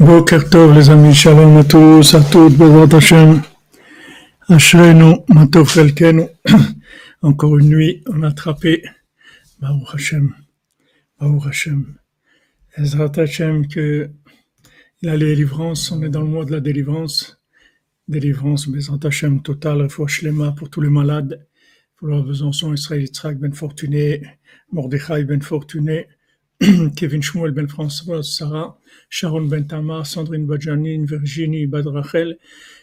Boker Tov les amis, shalom à tous, à toutes, Bezrat Hashem, Ashrenu, Matov Chelkenu, encore une nuit, on a attrapé, Baruch Hashem, Baruch Hashem, Ezrat Hashem, que il a les délivrances, on est dans le mois de la délivrance, délivrance, Bezrat Hashem, total, Shlema pour tous les malades, pour leur Besançon, Israël Yitzhak Ben Fortuné, Mordechai Ben Fortuné, Kevin Shmuel Ben François Sarah, Sharon Ben Tamar, Sandrine Badjanine, Virginie Bad Rachel,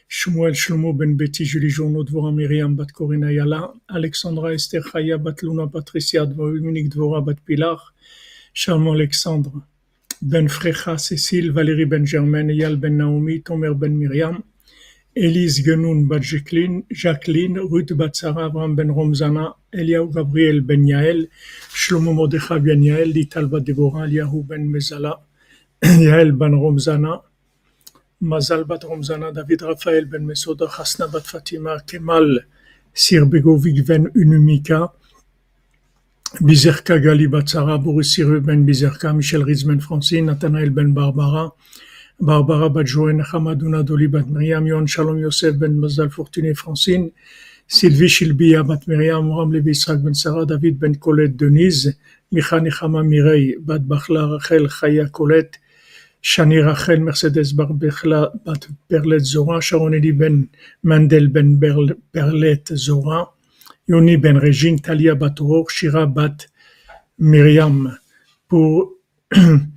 Shmuel Shlomo Ben Betty, Julie Journaud, Dvora Myriam Bat Corina Yala, Alexandra Esther Chaya Bat Luna Patricia, Dominique Dvora Bat Pilar, Charmant Alexandre, Ben Frecha Cécile, Valérie Ben Germaine, Eyal Ben Naomi, Tomer Ben Myriam, Elise Genoun Bat Jacqueline, Ruth Bat Sarah, Abraham Ben Romzana, Eliaou Gabriel Ben Yael, Shlomo Mordechai Ben Yael, Lital Bat Deborah, Eliaou Ben Mezala, Yael Ben Romzana, Mazal Bat Romzana, David Raphael Ben Mesoda, Hasna Bat Fatima, Kemal Sir Begovic Ben Unumika, Bizerka Gali Bat Sarah, Boris Sir Ben Bizerka, Michel Ritz Ben Francine, Nathanael Ben Barbara, Joen, Hamadouna Doli Bat Miriam, Yon Shalom Yosef Ben Mazal Fortuné Francine, Sylvie Shilbia Bat Miriam, Moram Levi Ben Sarah, David Ben Colette Denise, Micha Nechama Mireille, Bat Bachla Rachel Chaya Colette, Shani Rachel Mercedes Bar Bechla Bat Perlet Zora, Sharon Eli Ben Mandel Ben Perlet Zora, Yoni Ben Régine, Talia Bat Shira Bat Miriam, pour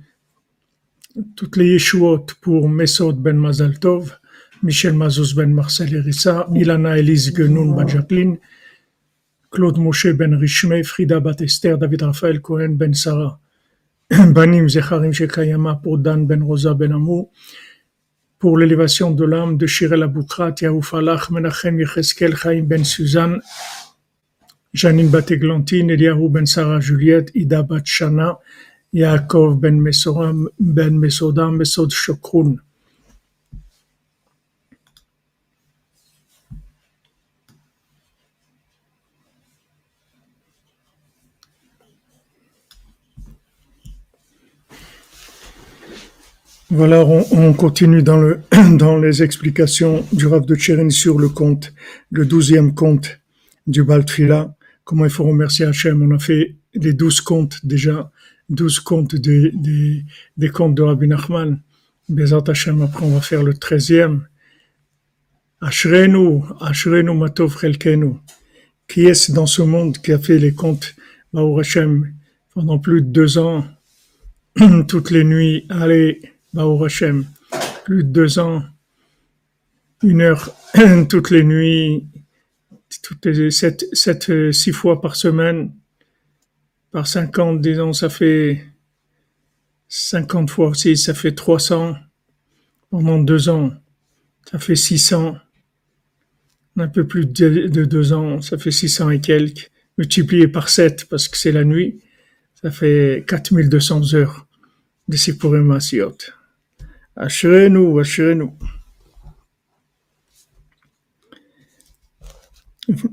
toutes les Yeshuot pour Mesod Ben Mazal Tov, Michel Mazouz Ben Marcel Erissa, Ilana Elise Genoun Bat Jacqueline, Claude Moshe Ben Rishmei, Frida Bat Esther, David Raphaël Cohen Ben Sarah, Banim Zecharim Shekayama pour Dan Ben Rosa Ben Amou, pour l'élévation de l'âme de Shirel Aboukrat, Yaouf Alach, Menachem Yecheskel, Chaim Ben Suzanne, Janine Bat Eglantine, Eliahu Ben Sarah Juliette, Ida Bat Yaakov ben Mesoram ben Mesod Shokroun. Voilà, on, on, continue dans, le, dans les explications du Rav de Tchérin sur le conte, le douzième conte du Baltfila. Comment il faut remercier Hachem? On a fait les douze contes déjà, douze contes des, des, des contes de Rabbi Nachman. Bezat Hachem, après on va faire le treizième. Ashrenu, Ashrenu Matov Chelkenu. Qui est-ce dans ce monde qui a fait les contes Baou Hachem pendant plus de deux ans, toutes les nuits, allez, Baou Hashem, plus de deux ans, une heure toutes les nuits, toutes sept, sept, six fois par semaine, par 50, disons, ça fait 50 fois 6, ça fait 300 pendant deux ans. Ça fait 600. Un peu plus de, deux ans, ça fait 600 et quelques. Multiplié par 7 parce que c'est la nuit, ça fait 4200 heures de Sipurim Asiot. Asherenu, Asherenu.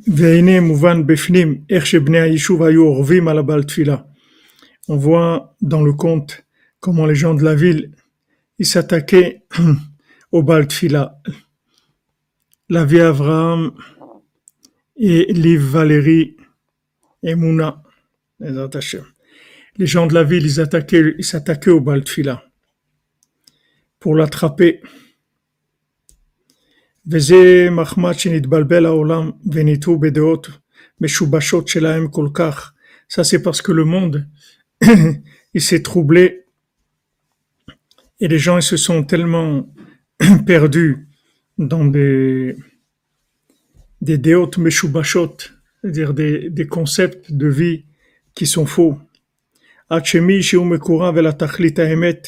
והנה מובן בפנים איך שבני היישוב היו אורבים על הבעל תפילה. On voit dans le conte comment les gens de la ville ils s'attaquaient au Baal Tfila. La vie Abraham et Liv Valérie et Mouna. Les gens de la ville ils attaquaient, ils s'attaquaient au Baal Tfila. pour l'attraper. וזה מחמד שנתבלבל העולם וניטו בדעות משובשות שלהם כל כך. Ça c'est parce que le monde il s'est troublé et les gens ils se sont tellement perdus dans des des déotes meshubashot, c'est-à-dire des, des concepts de vie qui sont faux. עד שמי שהוא מקורב אל התכלית האמת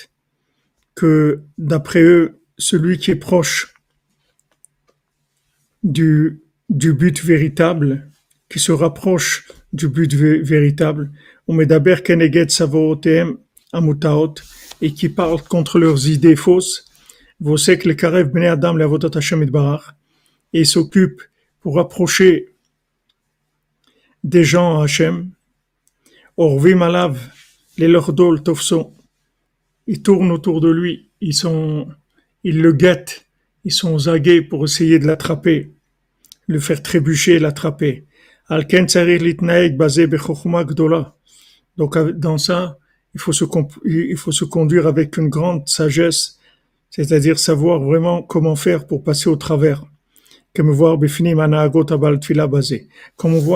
que d'après eux, celui qui est proche du, du but véritable, qui se rapproche du but véritable, et qui parle contre leurs idées fausses, et s'occupe pour rapprocher des gens à Hachem, Orvim alav, les lordol tofso, ils tournent autour de lui, ils sont, ils le guettent, ils sont aux aguets pour essayer de l'attraper, le faire trébucher, l'attraper. Alken basé Donc dans ça, il faut se il faut se conduire avec une grande sagesse, c'est-à-dire savoir vraiment comment faire pour passer au travers. Comme on voit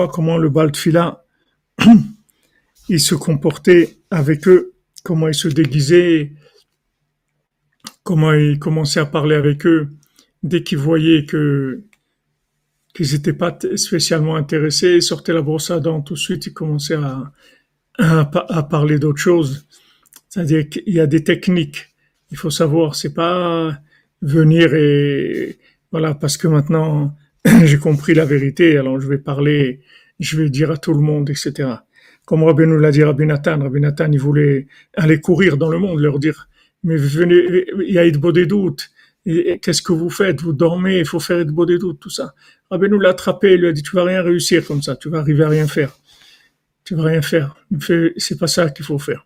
comment le baltfila il se comportait avec eux, comment il se déguisait, comment il commençait à parler avec eux dès qu'il voyait que qu'ils n'étaient pas spécialement intéressés, ils sortaient la brosse à dents tout de suite, ils commençaient à, à, parler d'autre chose. C'est-à-dire qu'il y a des techniques. Il faut savoir, c'est pas venir et voilà parce que maintenant j'ai compris la vérité, alors je vais parler, je vais dire à tout le monde, etc. Comme Rabbi nous l'a dit Rabbi Nathan, Rabbi Nathan, il voulait aller courir dans le monde, leur dire, mais venez, il y a de des doutes. Qu'est-ce que vous faites? Vous dormez, il faut faire de des doutes, tout ça. Rabbi nous l'a attrapé, il lui a dit, tu vas rien réussir comme ça, tu vas arriver à rien faire. Tu vas rien faire. C'est pas ça qu'il faut faire.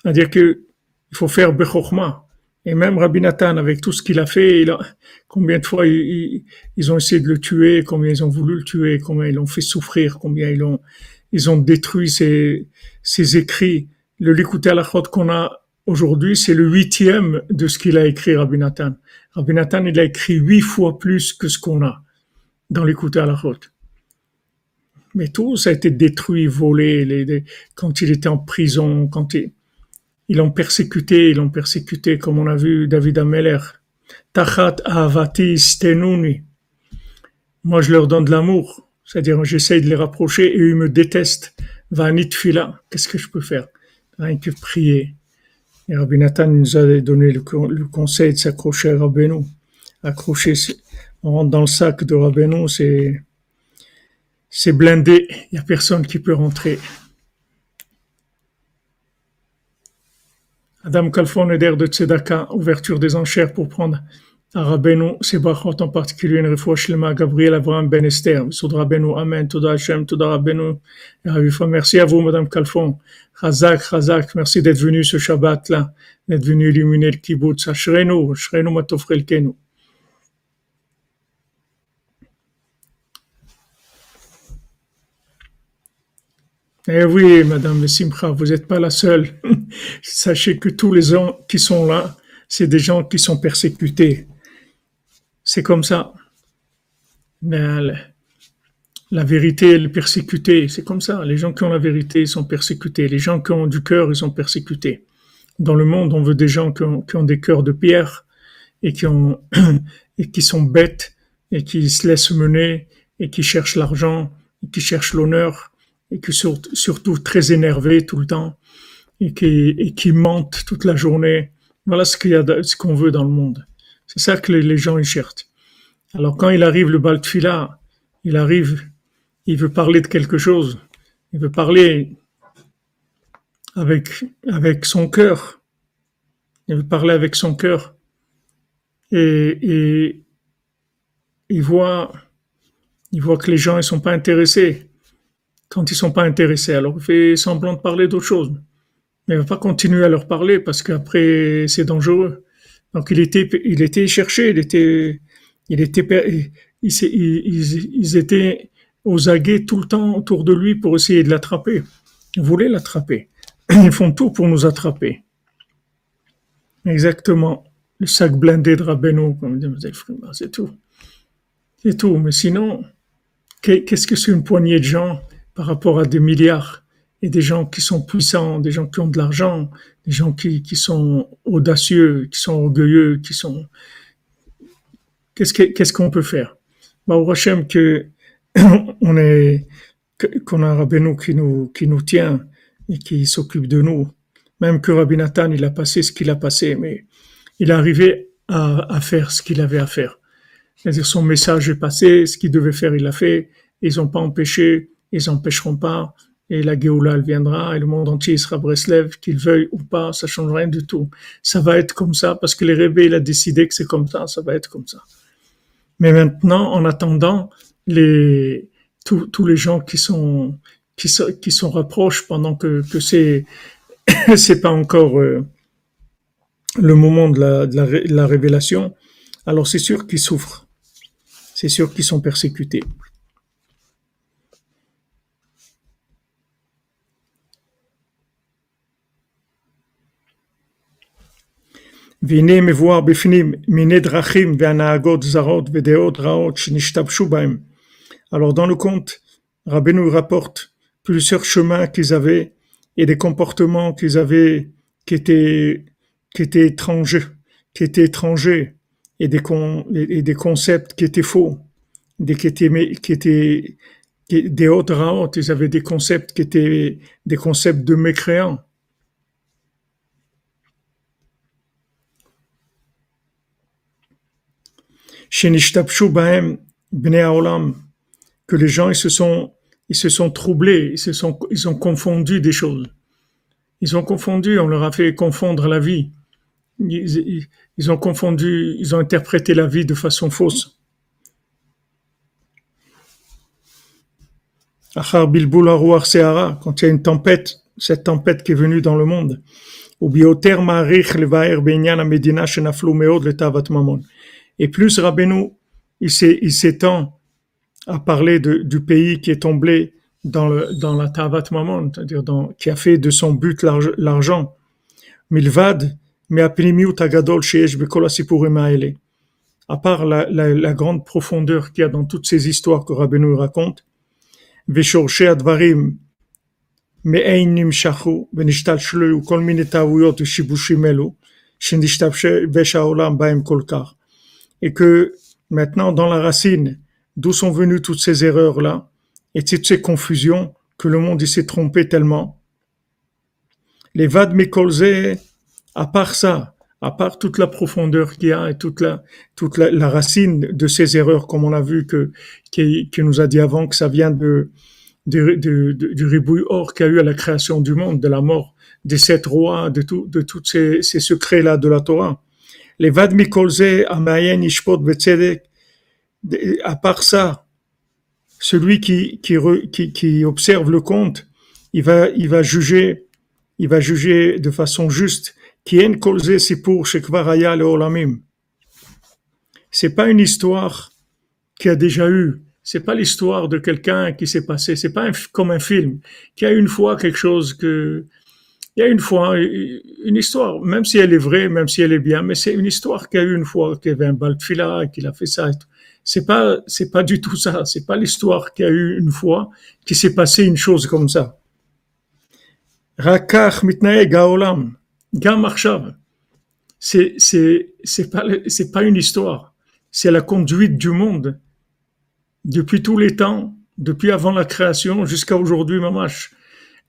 C'est-à-dire que il faut faire Bechorma. Et même Rabbi Nathan, avec tout ce qu'il a fait, il a, combien de fois ils, ont essayé de le tuer, combien ils ont voulu le tuer, combien ils l'ont fait souffrir, combien ils l'ont, ils ont détruit ses, ses écrits. Le Likuté Alachot qu'on a aujourd'hui, c'est le huitième de ce qu'il a écrit Rabbi Nathan. Rabbi Nathan, il a écrit huit fois plus que ce qu'on a dans Likuté Alachot. Mais tout ça a été détruit, volé, quand il était en prison, quand il, ils l'ont persécuté, ils l'ont persécuté, comme on a vu David Ameller. Tachat avati stenuni. Moi, je leur donne de l'amour. C'est-à-dire, j'essaye de les rapprocher et ils me détestent. Vanit fila. Qu'est-ce que je peux faire? Rien que prier. Et Rabbi Nathan nous a donné le, conseil de s'accrocher à Rabbeinu. Accrocher, on rentre dans le sac de Rabbeinu, c'est, c'est blindé. Il n'y a personne qui peut rentrer. Adam Kalfon d'air de Tzedaka, ouverture des enchères pour prendre Rabbeinu, c'est Bachot en particulier, une shlema, Gabriel Abraham Ben Esther, Soud Rabbeinu, Amen, Toda Hashem, Toda Rabbeinu, merci à vous, Madame Kalfon, Chazak, Chazak, merci d'être venu ce Shabbat-là, d'être venu illuminer le kibbutz, Ashrenu, Ashrenu Matofrelkenu. Eh oui, Madame Simcha, vous n'êtes pas la seule. Sachez que tous les gens qui sont là, c'est des gens qui sont persécutés. C'est comme ça. Mais la, vérité, elle est persécutée. C'est comme ça. Les gens qui ont la vérité, sont persécutés. Les gens qui ont du cœur, ils sont persécutés. Dans le monde, on veut des gens qui ont, des cœurs de pierre et qui, sont bêtes et qui se laissent mener et qui cherchent l'argent et qui cherchent l'honneur et qui sont surtout très énervés tout le temps et qui, mentent toute la journée. Voilà ce qu'on veut dans le monde. C'est ça que les, gens y cherchent. Alors quand il arrive le Baltfila, il arrive, il veut parler de quelque chose, il veut parler avec, son cœur, il veut parler avec son cœur et, et il voit, que les gens ne sont pas intéressés. Quand ils sont pas intéressés, alors il fait semblant de parler d'autre chose. Mais il va pas continuer à leur parler parce qu'après c'est dangereux. Donc il était, il était cherché, il était, il était, ils, étaient aux aguets tout le temps autour de lui pour essayer de l'attraper. Ils voulaient l'attraper. Ils font tout pour nous attraper. Exactement. Le sac blindé de Rabbeinu, comme dit c'est tout. C'est tout. Mais sinon, qu'est-ce que c'est une poignée de gens par rapport à des milliards? Et des gens qui sont puissants, des gens qui ont de l'argent, des gens qui, sont audacieux, qui sont orgueilleux, qui sont... Qu'est-ce qu'on peut faire? Bah, Au Hachem que on qu'on a un Rabbeinu qui nous qui nous tient et qui s'occupe de nous. Même que Rabbi Nathan, il a passé ce qu'il a passé, mais il est arrivé à, à faire ce qu'il avait à faire. C'est-à-dire son message est passé, ce qu'il devait faire, il l'a fait. Ils n'ont pas empêché, ils n'empêcheront pas et la Géoula, elle viendra, et le monde entier sera Breslev, qu'il veuille ou pas, ça change rien du tout. Ça va être comme ça, parce que les Rébé, il a décidé que c'est comme ça, ça va être comme ça. Mais maintenant, en attendant, tous, les gens qui sont, qui, sont, qui sont rapprochent pendant que, que c'est, c'est pas encore, euh, le moment de la révélation, alors c'est sûr qu'ils souffrent. C'est sûr qu'ils sont persécutés. והנה מבואר בפנים מיני דרכים והנהגות זרות ודעות רעות שנשתבשו בהם. Alors dans le conte, Rabbeinu rapporte plusieurs chemins qu'ils avaient et des comportements qu'ils avaient qui étaient, qui étaient étrangers, qui étaient étrangers et des, con, et des concepts qui étaient faux, des, qui étaient, qui étaient qui, des autres raot, ils avaient des concepts qui étaient des concepts de mécréants. Que les gens ils se sont ils se sont troublés, ils se sont ils ont confondu des choses. Ils ont confondu, on leur a fait confondre la vie. Ils, ont confondu, ils ont interprété la vie de façon fausse. Achar bilbul quand il y a une tempête, cette tempête qui est venue dans le monde. Ou meod letavat mamon. Et plus Rabbeinu, il s'est- il s'étend à parler de- du pays qui est tombé dans, le, dans la Tavat Mamon, c'est-à-dire dans- qui a fait de son but l'arg- l'argent. Milvad, mais agadol sheyesh bekol hasipurim haele. À part la, la, la grande profondeur qu'il y a dans toutes ces histoires que Rabbeinu raconte, ושורשי הדברים מאין נמשכו ונשתלשלו כל מיני טעויות ושיבושים אלו שנשתבש העולם בהם כל כך. Et que maintenant dans la racine, d'où sont venues toutes ces erreurs-là et toutes ces confusions que le monde s'est trompé tellement. Les vad mikolze, à part ça, à part toute la profondeur qu'il y a et toute la, racine de ces erreurs, comme on a vu que, qui, nous a dit avant que ça vient de, du ribouille or qu'il y a eu à la création du monde, de la mort des sept rois, de tout, de tous ces, ces secrets-là de la Torah. Les vad mikolze, amayen, ishpot, betzedek, de- à part ça, celui qui, qui, qui, observe le conte, il va, il va juger, il va juger de façon juste. Qui en kolze sipur shekvar haya leolamim. C'est pas une histoire qui a déjà eu. C'est pas l'histoire de quelqu'un qui s'est passé. C'est pas comme un film qui a une fois quelque chose que il y a une fois une histoire, même si elle est vraie, même si elle est bien, mais c'est une histoire qui a eu une fois qu'il y avait un baltfila, qu'il a fait ça. Et. C'est pas, c'est pas du tout ça. C'est pas l'histoire qui a eu une fois qui s'est passé une chose comme ça. Rakach mitnaeg haolam, gam. C'est, c'est, c'est pas, c'est pas une histoire. C'est la conduite du monde depuis tous les temps, depuis avant la création jusqu'à aujourd'hui, mamash.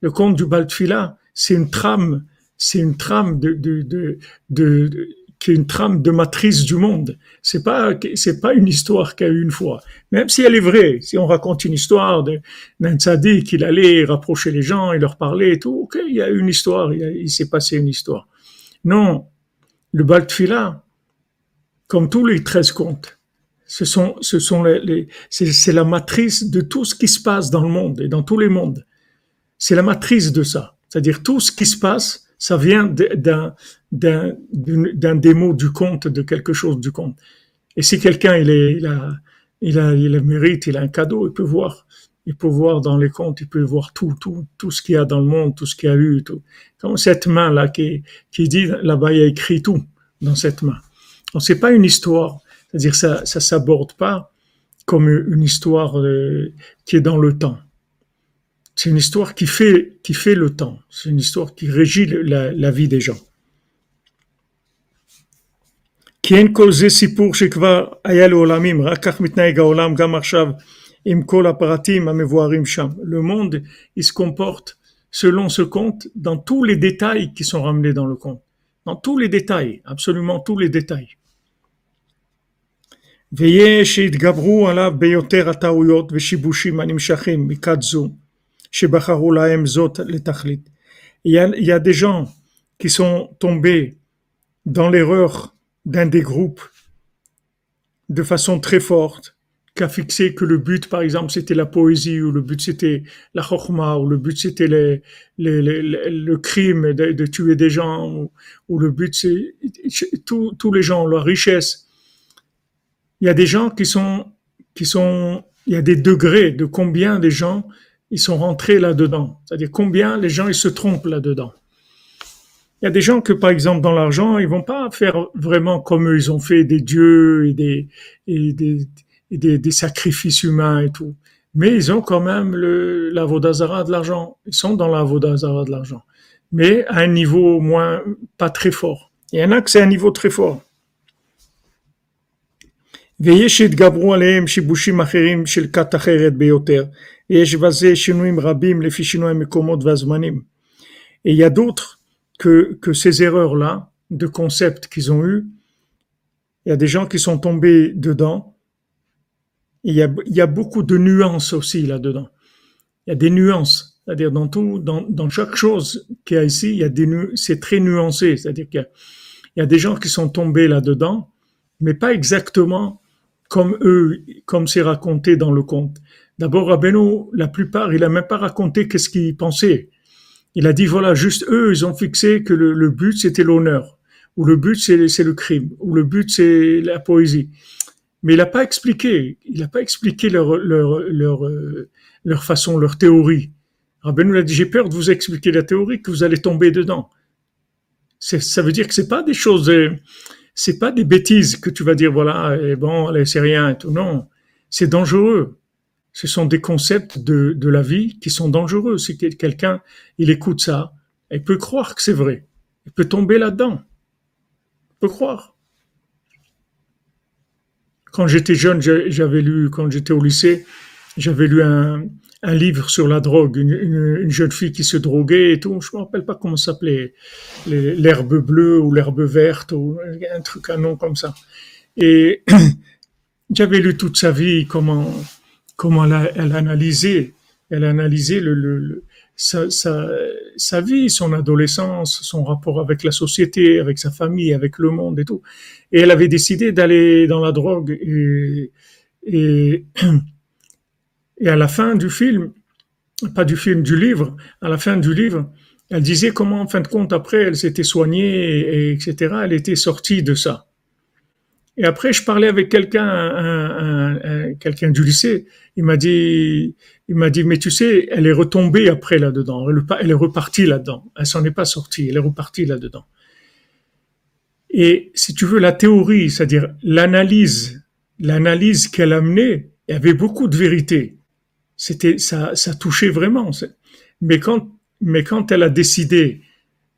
Le conte du Baltfila, c'est une trame, c'est une trame de, de, de, de, qui est une trame de matrice du monde. C'est pas, c'est pas une histoire qu'il a eu une fois. Même si elle est vraie, si on raconte une histoire d'un tzaddik, il allait rapprocher les gens, il leur parlait et tout, ok, il y a une histoire, il, s'est passé une histoire. Non, le Baltfila, comme tous les 13 contes, ce sont, ce sont les, c'est la matrice de tout ce qui se passe dans le monde et dans tous les mondes. C'est la matrice de ça. C'est-à-dire tout ce qui se passe, ça vient d'un, d'un, mots du conte, de quelque chose du conte. Et si quelqu'un il, est, il, a, il, a, il a mérite, il a un cadeau, il peut voir. Il peut voir dans les contes, il peut voir tout, tout, tout ce qu'il y a dans le monde, tout ce qu'il y a eu, tout. Comme cette main-là qui, qui dit, là-bas, il y a écrit tout dans cette main. Donc, c'est pas une histoire. C'est-à-dire, ça, ça s'aborde pas comme une histoire euh, qui est dans le temps. C'est une histoire qui fait, qui fait le temps. C'est une histoire qui régit le- la, la vie des gens. כי אין כל זה סיפור שכבר היה לעולמים, רק כך מתנהג העולם גם עכשיו עם כל הפרטים המבוארים שם. Le monde, il se comporte selon ce conte dans tous les détails qui sont ramenés dans le conte. Dans tous les détails, absolument tous les détails. ויש שיתגברו עליו ביותר הטעויות ושיבושים הנמשכים מכת זו, Il y a, il y a des gens qui sont tombés dans l'erreur d'un des groupes de façon très forte qui a fixé que le but, par exemple, c'était la poésie, ou le but c'était la chokma, ou le but c'était le crime de, tuer des gens, ou, le but c'est tous les gens, la richesse. Il y a des gens qui sont, qui sont, il y a des degrés de combien des gens ils sont rentrés là-dedans. C'est-à-dire combien les gens ils se trompent là-dedans. Il y a des gens que, par exemple, dans l'argent, ils vont pas faire vraiment comme eux, ils ont fait des dieux et des, et des, des, sacrifices humains et tout. Mais ils ont quand même le, la Vodazara de l'argent. Ils sont dans la Vodazara de l'argent. Mais à un niveau moins, pas très fort. Il y en a que c'est un niveau très fort. Et il y a d'autres que, que ces erreurs-là de concepts qu'ils ont eu, il y a des gens qui sont tombés dedans il y a, il y a beaucoup de nuances aussi là-dedans. Il y a des nuances. C'est-à-dire dans tout, dans, dans chaque chose qu'il y a ici, il y a des c'est très nuancé. C'est-à-dire qu'il y a des gens qui sont tombés là-dedans, mais pas exactement comme eux, comme c'est raconté dans le conte. D'abord, Rabbeinu, la plupart, il a même pas raconté qu'est-ce qu'il pensait. Il a dit, voilà, juste eux, ils ont fixé que le, but, c'était l'honneur, ou le but, c'est le crime, ou le but, c'est la poésie mais il n'a pas expliqué, il n'a pas expliqué leur, leur, leur, euh, leur façon, leur théorie. Rabbeinu nous a dit, j'ai peur de vous expliquer la théorie, que vous allez tomber dedans. Ça veut dire que c'est pas des choses, euh, c'est pas des bêtises que tu vas dire, voilà, et bon, allez, c'est rien et tout. Non, c'est dangereux. Ce sont des concepts de, de la vie qui sont dangereux. C'est quelqu'un, il écoute ça, il peut croire que c'est vrai. Il peut tomber là-dedans. Il peut croire. Quand j'étais jeune, j'avais lu, quand j'étais au lycée, j'avais lu un, un, livre sur la drogue, une, une, jeune fille qui se droguait et tout. Je me rappelle pas comment ça s'appelait, l'herbe bleue ou l'herbe verte ou un truc, un nom comme ça. Et j'avais lu toute sa vie comment comment elle, elle analysait, elle analysait sa, vie, son adolescence, son rapport avec la société, avec sa famille, avec le monde et tout. Et elle avait décidé d'aller dans la drogue. Et, et, et à la fin du film, pas du film, du livre, à la fin du livre, elle disait comment, en fin de compte, après, elle s'était soignée, et, etc. Elle était sortie de ça. Et après, je parlais avec quelqu'un, un, un, quelqu'un du lycée. Il m'a dit, il m'a dit, mais tu sais, elle est retombée après là-dedans. Elle, est repartie là-dedans. Elle s'en est pas sortie. Elle est repartie là-dedans. Et si tu veux, la théorie, c'est-à-dire l'analyse, l'analyse qu'elle a menée, il y avait beaucoup de vérité. C'était, ça, ça touchait vraiment. Mais quand, mais quand elle a décidé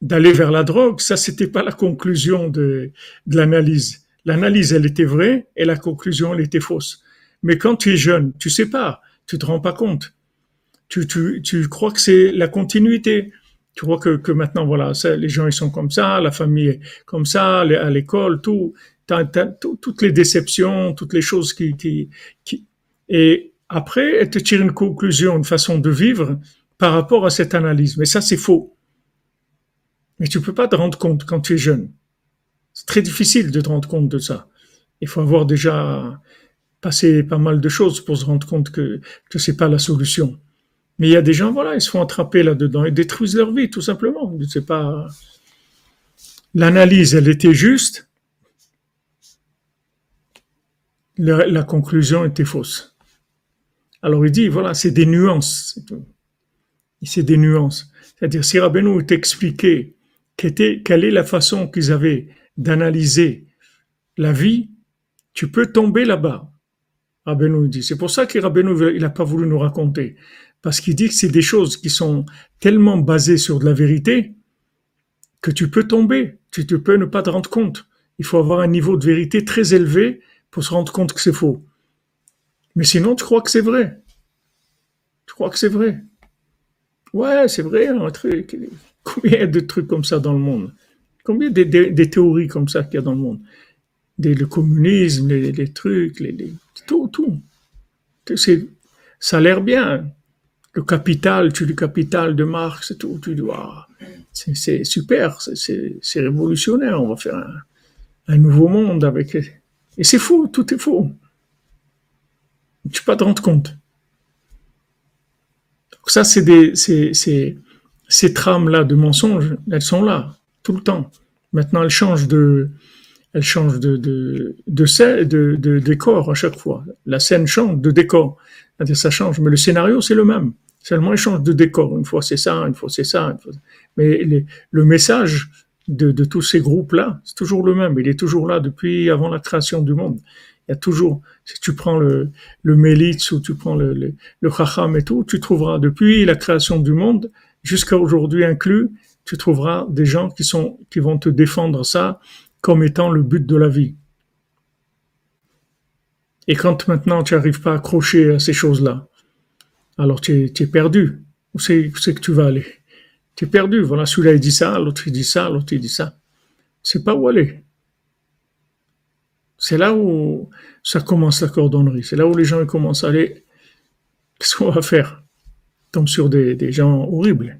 d'aller vers la drogue, ça, c'était pas la conclusion de l'analyse L'analyse, elle était vraie et la conclusion, elle était fausse. Mais quand tu es jeune, tu sais pas, tu te rends pas compte. Tu, tu, tu crois que c'est la continuité. Tu crois que, que maintenant, voilà, les gens, ils sont comme ça, la famille est comme ça, à l'école, tout, toutes les déceptions, toutes les choses qui, qui, qui, et après, elle te tire une conclusion, une façon de vivre par rapport à cette analyse. Mais ça, c'est faux. Mais tu peux pas te rendre compte quand tu es jeune. C'est très difficile de te rendre compte de ça. Il faut avoir déjà passé pas mal de choses pour se rendre compte que, que c'est pas la solution. Mais il y a des gens, voilà, ils se font attraper là-dedans et détruisent leur vie, tout simplement. C'est pas, l'analyse, elle était juste. La, conclusion était fausse. Alors il dit, voilà, c'est des nuances. C'est des nuances. C'est-à-dire, si Rabbeinu t'expliquait quelle est la façon qu'ils avaient d'analyser la vie, tu peux tomber là-bas. Rabbeinu dit. C'est pour ça que il n'a pas voulu nous raconter. Parce qu'il dit que c'est des choses qui sont tellement basées sur de la vérité que tu peux tomber. Tu, tu peux ne pas te rendre compte. Il faut avoir un niveau de vérité très élevé pour se rendre compte que c'est faux. Mais sinon, tu crois que c'est vrai. Tu crois que c'est vrai. Ouais, c'est vrai, un truc. Combien de trucs comme ça dans le monde? Combien de, de, théories comme ça qu'il y a dans le monde? Des, Le communisme, les, trucs, tout, tout. Ça a l'air bien. Le capital, tu le capital de Marx tu dois. C'est super, c'est révolutionnaire. On va faire un, nouveau monde avec. Et c'est faux, tout est faux. Tu peux pas te rendre compte. Donc ça, c'est des, ces trames-là de mensonges, elles sont là, tout le temps. Maintenant, elles changent de, elles changent de, de, de, de, de décor à chaque fois. La scène change de décor. Ça change, mais le scénario, c'est le même. Seulement, il change de décor. Une fois, c'est ça, une fois, c'est ça. Mais les, le message de, de tous ces groupes-là, c'est toujours le même. Il est toujours là depuis avant la création du monde. Il y a toujours, si tu prends le, le Mélitz ou tu prends le, le, le et tout, tu trouveras depuis la création du monde jusqu'à aujourd'hui inclus, tu trouveras des gens qui sont, qui vont te défendre ça comme étant le but de la vie. Et quand maintenant tu n'arrives pas à accrocher à ces choses-là, alors tu es, perdu. Où c'est que tu vas aller? Tu es perdu. Voilà, celui-là il dit ça, l'autre il dit ça, l'autre il dit ça. C'est pas où aller. C'est là où ça commence la cordonnerie. C'est là où les gens commencent à aller. Qu'est-ce qu'on va faire? Tombe sur des gens horribles.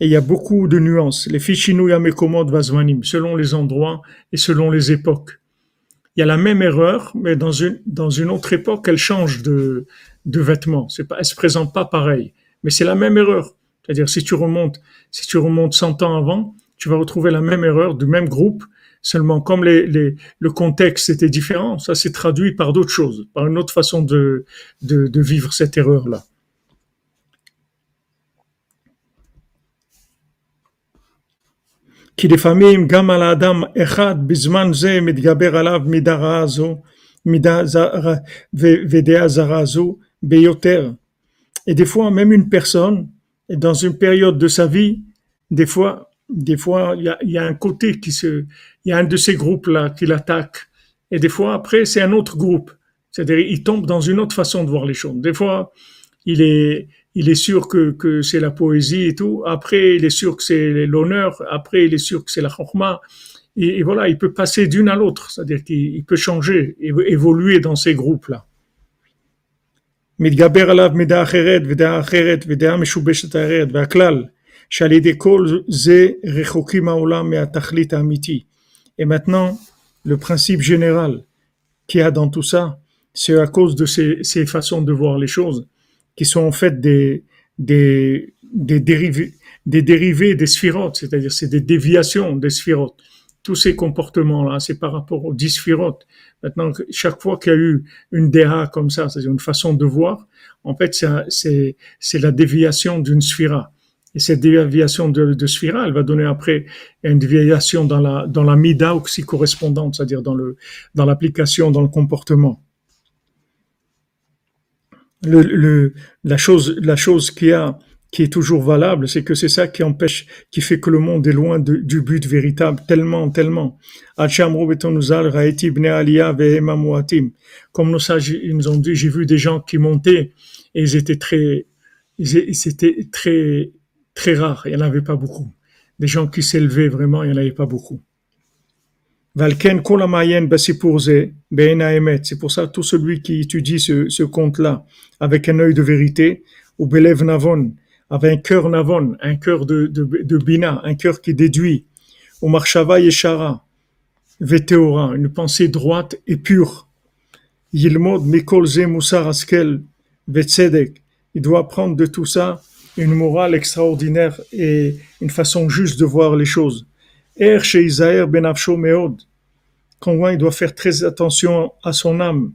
Et il y a beaucoup de nuances. Les fichinu yamekomod vazmanim, selon les endroits et selon les époques. Il y a la même erreur, mais dans une, dans une autre époque, elle change de, de vêtements. C'est pas, elle se présente pas pareil. Mais c'est la même erreur. C'est-à-dire, si tu remontes, si tu remontes 100 ans avant, tu vas retrouver la même erreur du même groupe, seulement comme les, les, le contexte était différent, ça s'est traduit par d'autres choses, par une autre façon de, de, de vivre cette erreur-là. כי לפעמים גם על האדם אחד בזמן זה מתגבר עליו מידה רעה זו, מידה זרה, ודעה זרה זו ביותר. Et des fois, même une personne, dans une période de sa vie, des fois, des fois, il y a, y a un côté qui se, il y a un de ces groupes-là qui l'attaque. Et des fois, après, c'est un autre groupe. C'est-à-dire, il tombe dans une autre façon de voir les choses. Des fois, il est, il est sûr que, que c'est la poésie et tout. Après, il est sûr que c'est l'honneur. Après, il est sûr que c'est la chokma. Et, et, voilà, il peut passer d'une à l'autre. C'est-à-dire qu'il peut changer, évoluer dans ces groupes-là. מתגבר עליו מידה אחרת ודעה אחרת ודעה משובשת אחרת והכלל שעל ידי כל זה רחוקים העולם מהתכלית האמיתי. Et maintenant, le principe général qu'il y a dans tout ça, c'est à cause de ces, ces façons de voir les choses qui sont en fait des, des, des dérivés, des dérivés des sphirotes, c'est-à-dire c'est des déviations des sphirotes. Tous ces comportements-là, c'est par rapport aux dix sphirotes. Maintenant, chaque fois qu'il y a eu une DA comme ça, c'est-à-dire une façon de voir, en fait, c'est, c'est la déviation d'une sphira. Et cette déviation de, de sphira, elle va donner après une déviation dans la, dans la mida aussi correspondante, c'est-à-dire dans le, dans l'application, dans le comportement le, le, la chose, la chose qui a, qui est toujours valable, c'est que c'est ça qui empêche, qui fait que le monde est loin du but véritable, tellement, tellement. Comme nos sages, ils nous ont dit, j'ai vu des gens qui montaient et ils étaient très, ils étaient très, très rares. Il n'y en avait pas beaucoup. Des gens qui s'élevaient vraiment, il n'y en avait pas beaucoup. C'est pour ça tout celui qui étudie ce, ce conte-là avec un œil de vérité, ou belev navon, avec un cœur navon, un cœur de, de, bina, un cœur qui déduit, ou marshava yeshara, veteora, une pensée droite et pure. Yilmod mikol vetzedek. Il doit apprendre de tout ça une morale extraordinaire et une façon juste de voir les choses. Er Isaïr benafsho meod. Quand il doit faire très attention à son âme.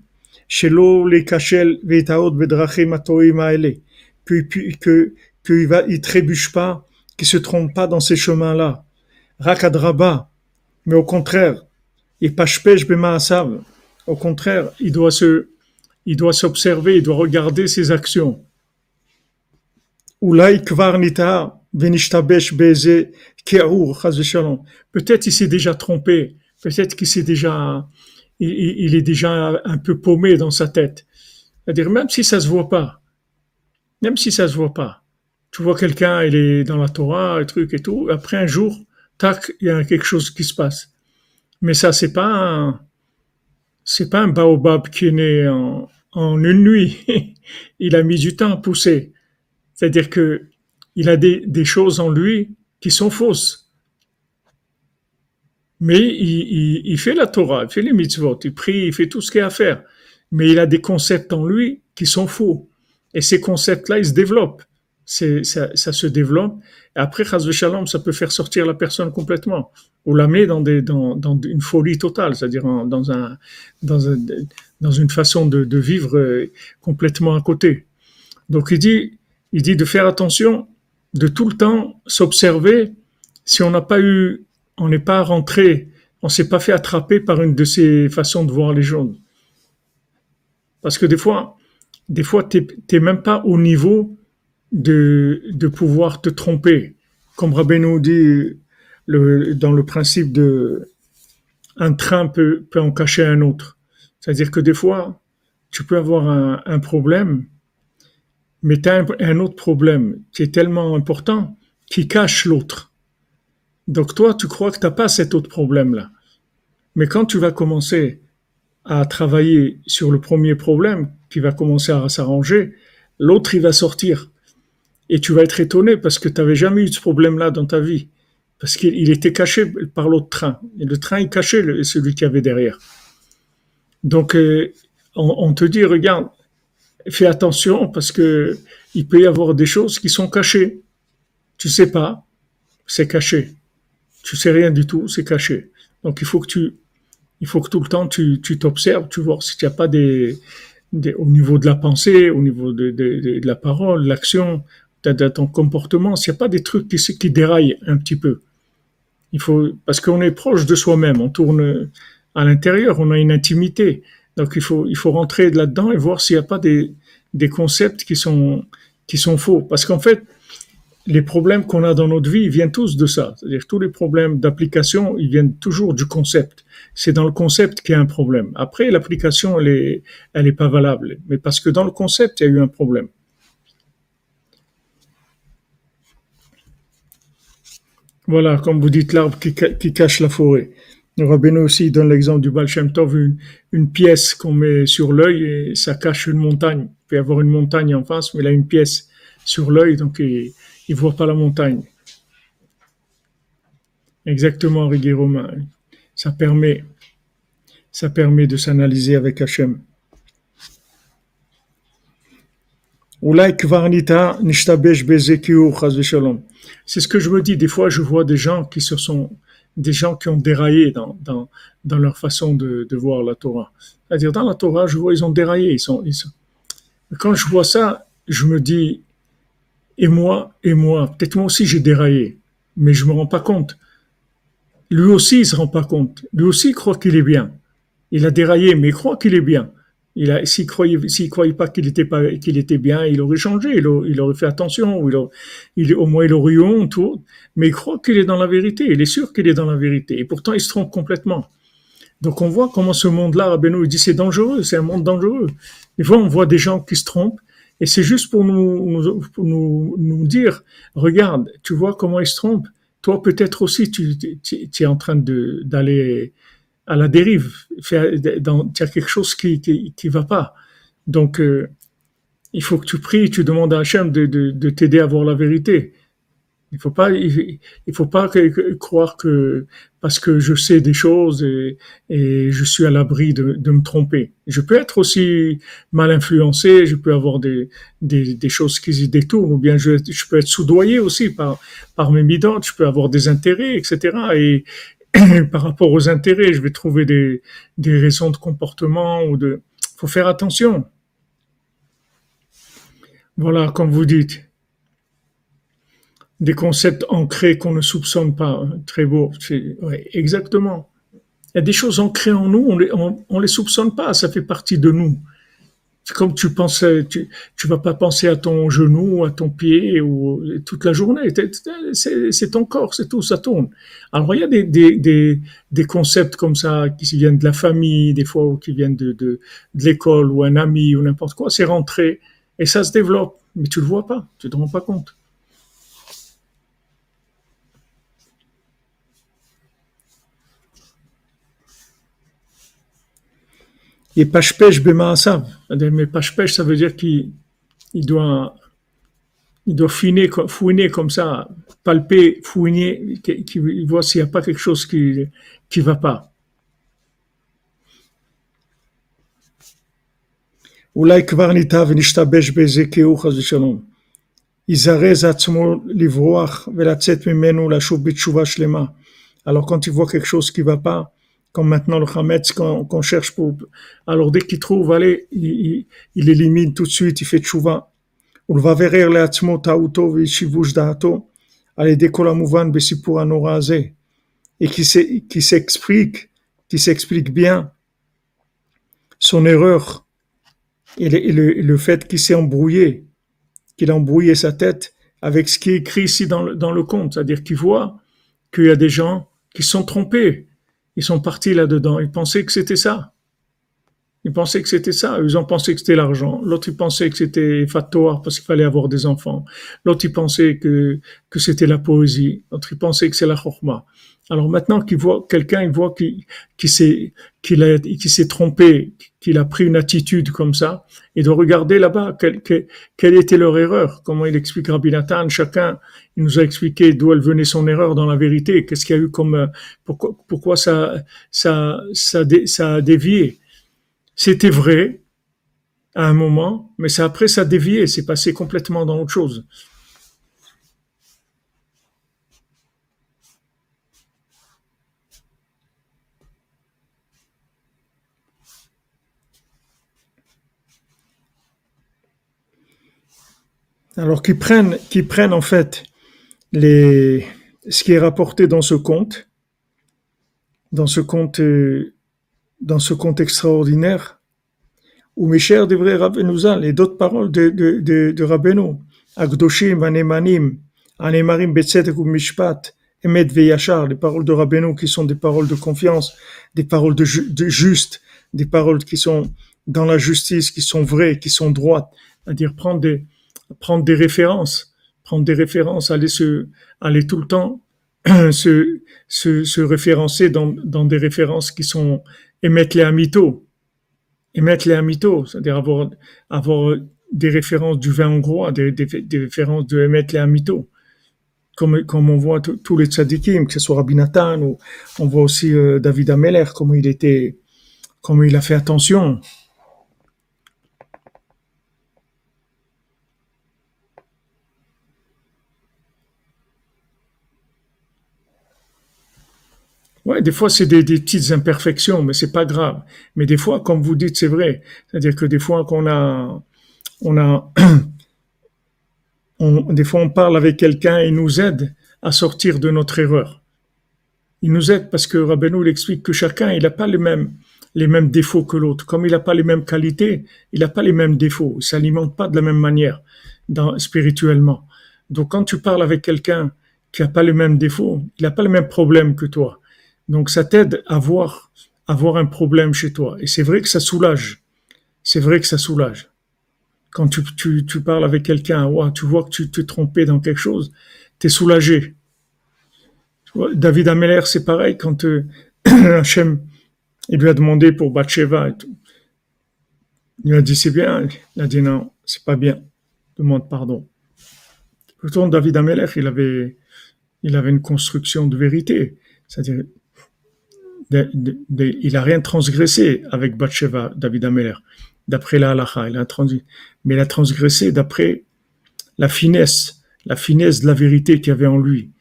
Shelo le kachel veitaot bedrachim atoim aele. Que, que, qu'il va, il trébuche pas, qu'il se trompe pas dans ces chemins-là. Rakadraba. Mais au contraire, il pashpesh bemaasav. Au contraire, il doit se, il doit s'observer, il doit regarder ses actions. Ulai kvar nita Peut-être il s'est déjà trompé. Peut-être qu'il s'est déjà, il, est déjà un peu paumé dans sa tête. C'est-à-dire, même si ça se voit pas, même si ça se voit pas, tu vois quelqu'un, il est dans la Torah, un truc et tout, après un jour, tac, il y a quelque chose qui se passe. Mais ça, c'est pas c'est pas un baobab qui est né en, en une nuit. il a mis du temps à pousser. C'est-à-dire que il a des, choses en lui qui sont fausses. Mais il, fait la Torah, il fait les mitzvot, il prie, il fait tout ce qu'il a à faire. Mais il a des concepts en lui qui sont faux. Et ces concepts-là, ils se développent. Ça, se développe. Et après, Chaz Shalom, ça peut faire sortir la personne complètement. Ou dans, des, dans, une folie totale, c'est-à-dire dans une façon de, de vivre euh, complètement à côté. Donc il dit, il dit de faire attention, de tout le temps s'observer si on n'a pas eu on n'est pas rentré, on s'est pas fait attraper par une de ces façons de voir les choses. Parce que des fois, des fois, t'es même pas au niveau de, de pouvoir te tromper. Comme nous dit le, dans le principe de un train peut, peut en cacher un autre. C'est-à-dire que des fois, tu peux avoir un, un problème, mais tu as un, autre problème qui est tellement important qui cache l'autre. Donc toi, tu crois que tu n'as pas cet autre problème-là. Mais quand tu vas commencer à travailler sur le premier problème qui va commencer à s'arranger, l'autre, il va sortir. Et tu vas être étonné parce que tu n'avais jamais eu ce problème-là dans ta vie. Parce qu'il était caché par l'autre train. Et le train, il cachait celui qui avait derrière. Donc, euh, on, on, te dit, regarde, fais attention parce que il peut y avoir des choses qui sont cachées. Tu sais pas, c'est caché. Tu sais rien du tout, c'est caché. Donc il faut que tu, il faut que tout le temps tu, tu t'observes, tu vois si tu n'y a pas des, des, au niveau de la pensée, au niveau de, de, de la parole, l'action, de, ton comportement, s'il n'y a pas des trucs qui, qui déraillent un petit peu. Il faut, parce qu'on est proche de soi-même, on tourne à l'intérieur, on a une intimité. Donc il faut, il faut rentrer là-dedans et voir s'il n'y a pas des, concepts qui sont, faux. Parce qu'en fait, les problèmes qu'on a dans notre vie, viennent tous de ça. C'est-à-dire tous les problèmes d'application, ils viennent toujours du concept. C'est dans le concept qu'il y a un problème. Après, l'application, elle est, elle est pas valable. Mais parce que dans le concept, il y a eu un problème. Voilà, comme vous dites, l'arbre qui, cache la forêt. Rabbeinu aussi donne l'exemple du Baal Shem Tov, une, pièce qu'on met sur l'œil et ça cache une montagne. Il peut y avoir une montagne en face, mais il a une pièce sur l'œil, donc il, il voit pas la montagne. Exactement, Riguet Romain. Ça permet, ça permet de s'analyser avec Hachem. C'est ce que je me dis. Des fois, je vois des gens qui se sont, des gens qui ont déraillé dans, dans, dans leur façon de, voir la Torah. C'est-à-dire, dans la Torah, je vois, ils ont déraillé. Quand je vois ça, je me dis, et moi, et moi, peut-être moi aussi j'ai déraillé, mais je me rends pas compte. Lui aussi, il se rend pas compte. Lui aussi croit qu'il est bien. Il a déraillé, mais il croit qu'il est bien. Il a, s'il croyait, s'il croyait pas qu'il était pas, qu'il était bien, il aurait changé, il, aurait, fait attention, il, il, au moins il aurait eu honte, mais il croit qu'il est dans la vérité, il est sûr qu'il est dans la vérité, et pourtant il se trompe complètement. Donc on voit comment ce monde-là, Benoît, il dit c'est dangereux, c'est un monde dangereux. Des fois on voit des gens qui se trompent, et c'est juste pour nous, pour nous, nous, dire, regarde, tu vois comment il se trompe. Toi, peut-être aussi, tu, tu, tu, es en train de, d'aller à la dérive. Faire, dans, as quelque chose qui, qui, qui va pas. Donc, euh, il faut que tu pries, tu demandes à Hachem de, de, de t'aider à voir la vérité. Il faut pas, il, faut pas croire que parce que je sais des choses et, et je suis à l'abri de, de, me tromper. Je peux être aussi mal influencé, je peux avoir des, des, choses qui se détournent, ou bien je, je, peux être soudoyé aussi par, par mes midotes, je peux avoir des intérêts, etc. Et, par rapport aux intérêts, je vais trouver des, raisons de comportement ou de, faut faire attention. Voilà, comme vous dites des concepts ancrés qu'on ne soupçonne pas. Très beau. Exactement. Il y a des choses ancrées en nous, on les, on, les soupçonne pas, ça fait partie de nous. Comme tu pensais, tu, tu vas pas penser à ton genou, à ton pied ou toute la journée. C'est ton corps, c'est tout, ça tourne. Alors il y a des, des, des, des, concepts comme ça qui viennent de la famille, des fois ou qui viennent de, de, de l'école ou un ami ou n'importe quoi. C'est rentré et ça se développe, mais tu le vois pas, tu te rends pas compte. Et pashpesh bemaasav. Mais pashpesh, ça veut dire qu'il il doit, il doit fouiner, fouiner comme ça, palper, fouiner, qu'il voit s'il n'y a pas quelque chose qui qui va pas. אולי כבר ניטע ונשתבש באיזה כיעור חס ושלום. יזרז עצמו לברוח ולצאת ממנו לשוב בתשובה שלמה. Alors quand il voit quelque chose qui va pas, comme maintenant le Hametz qu'on cherche pour. Alors dès qu'il trouve, allez, il, élimine tout de suite, il fait tchouva. On va verer le atzmo taouto vishivush da'ato. Allez, dès qu'on mouvan besipour anorazé. Et qui s'explique, qui s'explique bien son erreur et le, fait qu'il s'est embrouillé, qu'il a embrouillé sa tête avec ce qui est écrit ici dans le conte. C'est-à-dire qu'il voit qu'il y a des gens qui sont trompés ils sont partis là-dedans. Ils pensaient que c'était ça. Ils pensaient que c'était ça. Ils ont pensé que c'était l'argent. L'autre, il pensait que c'était Fatoir parce qu'il fallait avoir des enfants. L'autre, il pensait que, que c'était la poésie. L'autre, il pensait que c'est la chorma. Alors maintenant qu'il voit quelqu'un, il voit qu'il s'est trompé, qu'il a pris une attitude comme ça, et de regarder là-bas quelle, quelle, était leur erreur. Comment il explique Rabbi Nathan, chacun il nous a expliqué d'où elle venait son erreur dans la vérité, qu'est-ce qu'il y a eu comme pourquoi pourquoi ça ça ça, ça a dévié. C'était vrai à un moment, mais ça après ça a dévié, c'est passé complètement dans autre chose. Alors qu'ils prennent, qu'ils prennent en fait les, ce qui est rapporté dans ce conte, dans ce conte, euh, dans ce conte extraordinaire, où mes chers devraient Rabbenouza, les d'autres paroles de, de, de, de Rabbeinu, Agdoshim, Anemanim, Anemarim, Betzetek ou Mishpat, Emet Veyachar, les paroles de Rabbeinu qui sont des paroles de confiance, des paroles de, de juste, des paroles qui sont dans la justice, qui sont vraies, qui sont droites, c'est-à-dire prendre des, prendre des références, prendre des références, aller se, aller tout le temps se, se, se référencer dans, dans des références qui sont émettre les amitos, émettre les amitos, c'est-à-dire avoir, avoir des références du vin hongrois, des, des, références de émettre les amitos. Comme, comme on voit tous les tzadikim, que ce soit Rabbi ou on voit aussi euh, David Ameller, comment il était, comment il a fait attention Ouais, des fois c'est des, des, petites imperfections, mais c'est pas grave. Mais des fois, comme vous dites, c'est vrai. C'est-à-dire que des fois qu'on a, on a, on, des fois on parle avec quelqu'un et il nous aide à sortir de notre erreur. Il nous aide parce que Rabbeinu explique que chacun, il n'a pas les mêmes, les mêmes défauts que l'autre. Comme il n'a pas les mêmes qualités, il n'a pas les mêmes défauts. Il s'alimente pas de la même manière dans, spirituellement. Donc quand tu parles avec quelqu'un qui n'a pas les mêmes défauts, il n'a pas les mêmes problèmes que toi donc ça t'aide à voir, un problème chez toi. Et c'est vrai que ça soulage. C'est vrai que ça soulage. Quand tu parles avec quelqu'un, tu vois que tu t'es trompé dans quelque chose, tu es soulagé. David Ameller, c'est pareil, quand euh, Hachem, il lui a demandé pour Bathsheba et tout. Il lui a dit c'est bien. Il a dit non, c'est pas bien. Demande pardon. Pourtant, David Ameller, il avait, il avait une construction de vérité. C'est-à-dire, il a rien transgressé avec Bathsheba, David Ameller, d'après la halacha, il a mais il a transgressé d'après la finesse, la finesse de la vérité qu'il y avait en lui.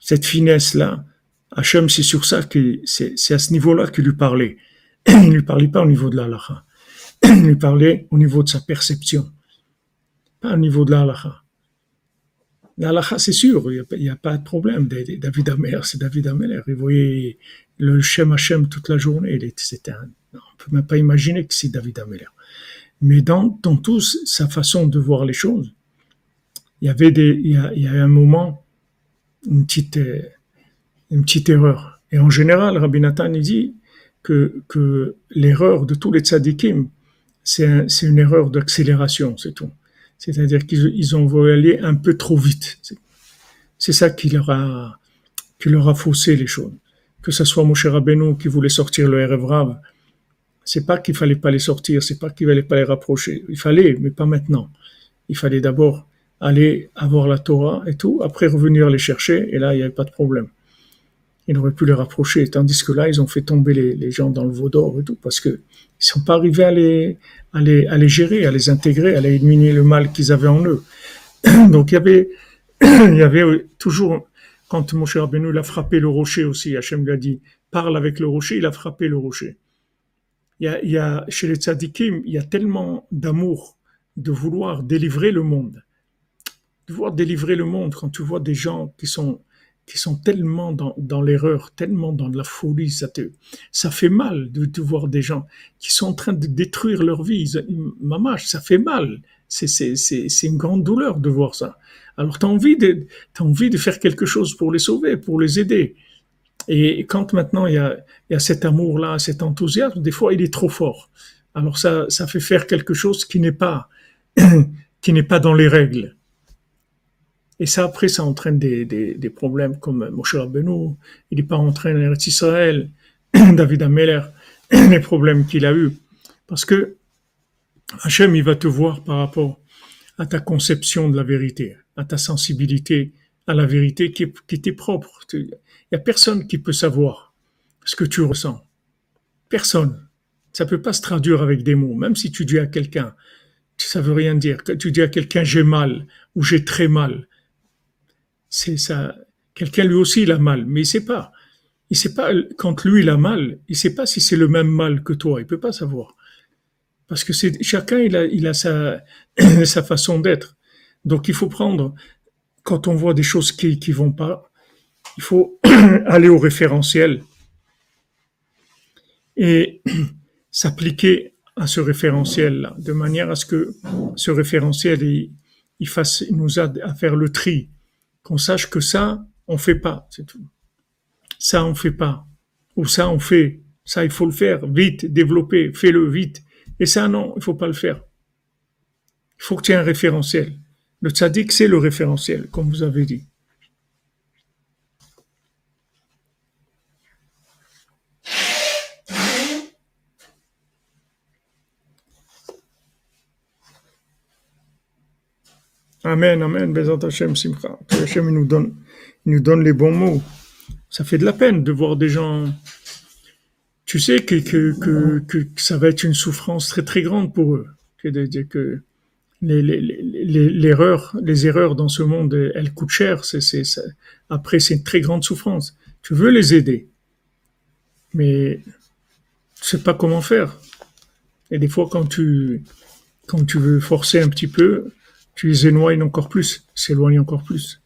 Cette finesse-là, Hachem, c'est sur ça que c'est à ce niveau-là qu'il lui parlait. Il ne lui parlait pas au niveau de la. Il lui parlait au niveau de sa perception, pas au niveau de la. La c'est sûr, il n'y a, pas de problème. David Ameller, c'est David Ameller. Il voyait le Shem Hashem toute la journée. On ne peut même pas imaginer que c'est David Ameller. mais dans, dans tous sa façon de voir les choses. Il y avait un moment, une petite, erreur. Et en général, Rabbi Nathan dit que, l'erreur de tous les tzadikim, c'est un, une erreur d'accélération, c'est tout. C'est-à-dire qu'ils ils ont voulu aller un peu trop vite. C'est ça qui leur a, qui leur a faussé les choses. Que ce soit Moshe Rabbeinu qui voulait sortir le Erev c'est pas qu'il fallait pas les sortir, c'est pas qu'il fallait pas les rapprocher. Il fallait, mais pas maintenant. Il fallait d'abord aller avoir la Torah et tout, après revenir les chercher, et là, il n'y avait pas de problème. Il aurait pu les rapprocher, tandis que là, ils ont fait tomber les, gens dans le veau d'or et tout, parce que ils sont pas arrivés à les, à les, à les gérer, à les intégrer, à les éliminer le mal qu'ils avaient en eux. Donc, il y avait, il y avait toujours, quand Moshe Rabbeinu, il a frappé le rocher aussi, Hachem lui a dit, parle avec le rocher, il a frappé le rocher. Il y a, il y a chez les tzadikim, il y a tellement d'amour de vouloir délivrer le monde de voir délivrer le monde quand tu vois des gens qui sont qui sont tellement dans, dans l'erreur, tellement dans la folie, ça te, ça fait mal de, de voir des gens qui sont en train de détruire leur vie. Mamache, ça fait mal. C'est, c'est, c'est, une grande douleur de voir ça. Alors tu as envie de, t'as envie de faire quelque chose pour les sauver, pour les aider. Et quand maintenant il y a, il y a cet amour-là, cet enthousiasme, des fois il est trop fort. Alors ça, ça fait faire quelque chose qui n'est pas, qui n'est pas dans les règles. Et ça, après, ça entraîne des, des, problèmes comme Moshe Rabbeinu, il n'est pas entraîné en Israël, David Ameller, les problèmes qu'il a eu. Parce que Hachem, il va te voir par rapport à ta conception de la vérité, à ta sensibilité à la vérité qui, qui t'est propre. Il n'y a personne qui peut savoir ce que tu ressens. Personne. Ça peut pas se traduire avec des mots. Même si tu dis à quelqu'un, ça veut rien dire. Tu dis à quelqu'un j'ai mal ou j'ai très mal, c'est ça. Quelqu'un lui aussi il a mal, mais il sait pas. Il sait pas quand lui il a mal, il sait pas si c'est le même mal que toi. Il peut pas savoir parce que c'est chacun il a sa façon d'être. Donc il faut prendre quand on voit des choses qui qui vont pas, il faut aller au référentiel et s'appliquer à ce référentiel là, de manière à ce que ce référentiel il nous aide à faire le tri qu'on sache que ça, on fait pas, c'est tout. Ça, on fait pas. Ou ça, on fait. Ça, il faut le faire. Vite, développer, fais-le vite. Et ça, non, il faut pas le faire. Il faut que tu aies un référentiel. Le tzaddik, c'est le référentiel, comme vous avez dit. Amen, Amen, Bezat Hashem, Simcha. Que Hashem nous donne, nous donne les bons mots. Ça fait de la peine de voir des gens. Tu sais que, que, que, ça va être une souffrance très très grande pour eux. Que, que les, les, les, l'erreur, les erreurs dans ce monde, elles coûtent cher. C'est, c'est, après, c'est une très grande souffrance. Tu veux les aider, mais tu sais pas comment faire. Et des fois, quand tu, quand tu veux forcer un petit peu, tu les éloignes encore plus, s'éloignes encore plus.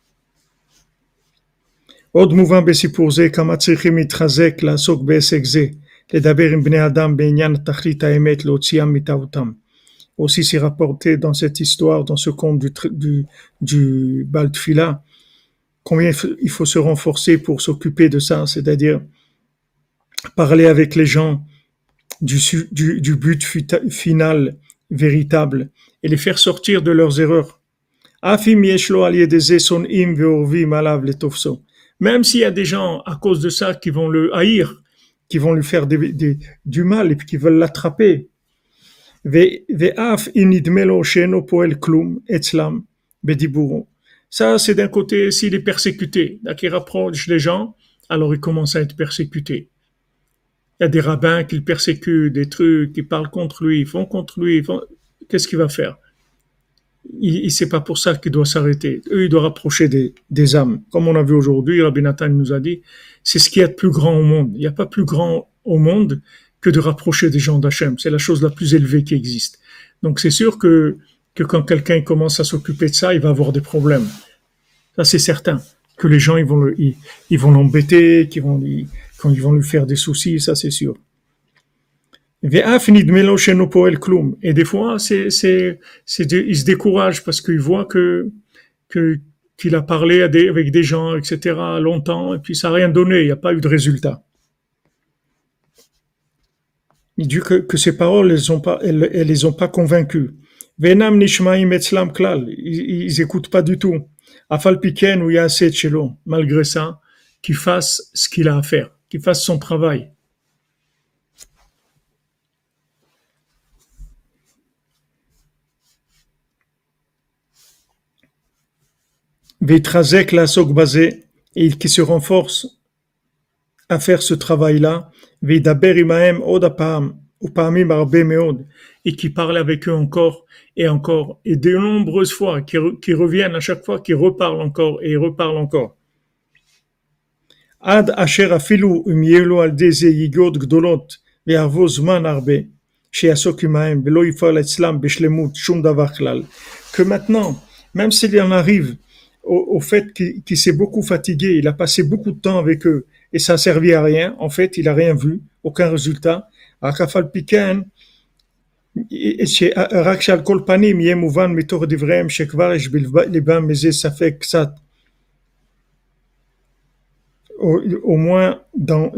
עוד מובן בסיפור זה כמה צריכים להתחזק לעסוק בעסק זה, לדבר עם בני אדם בעניין תכלית האמת, להוציאם מטעותם. Aussi c'est rapporté dans cette histoire, dans ce conte du, du, du Baltfila, combien il faut se renforcer pour s'occuper de ça, c'est-à-dire parler avec les gens du, du, du but final véritable et les faire sortir de leurs erreurs. Même s'il y a des gens à cause de ça qui vont le haïr, qui vont lui faire du mal et qui veulent l'attraper. Ça, c'est d'un côté, s'il est persécuté, qu'il rapproche les gens, alors il commence à être persécuté. Il y a des rabbins qui le persécutent, des trucs, qui parlent contre lui, font contre lui, qu'est-ce qu'il va faire? Il, il c'est pas pour ça qu'il doit s'arrêter. Eux, il doit rapprocher des, des âmes. Comme on a vu aujourd'hui, Rabbi Nathan nous a dit, c'est ce qui est de plus grand au monde. Il n'y a pas plus grand au monde que de rapprocher des gens d'Hachem. C'est la chose la plus élevée qui existe. Donc c'est sûr que, que quand quelqu'un commence à s'occuper de ça, il va avoir des problèmes. Ça c'est certain. Que les gens ils vont le, ils, vont l'embêter, qu'ils vont quand ils vont lui faire des soucis, ça c'est sûr. Et des fois, c'est, c'est, c'est, il se décourage parce qu'il voit que, que, qu'il a parlé avec des gens, etc., longtemps, et puis ça n'a rien donné, il n'y a pas eu de résultat. Il dit que, que ces paroles, elles ont pas, elles, elles les ont pas convaincus. Venam nishmaim etzlam klal. Ils écoutent pas du tout. Afal piken ou yaset. Malgré ça, qu'il fasse ce qu'il a à faire, qu'il fasse son travail. Vétrazek Lasokbazé, et qui se renforce à faire ce travail-là, et qui parle avec eux encore et encore, et de nombreuses fois, qui, qui reviennent à chaque fois, qui reparlent encore et reparlent encore. Ad asher afilu umielu al deze yigot gdolot ve'arvo zman arbe sheyasok velo yifal etzlam bishlemut. Que maintenant, même s'il y en arrive au, fait qu'il s'est beaucoup fatigué, il a passé beaucoup de temps avec eux et ça a servi à rien. En fait, il a rien vu, aucun résultat. Akafal Piken, רק שעל כל פנים יהיה מובן מתוך דבריהם שכבר יש בלבם איזה ספק קצת, au, moins dans,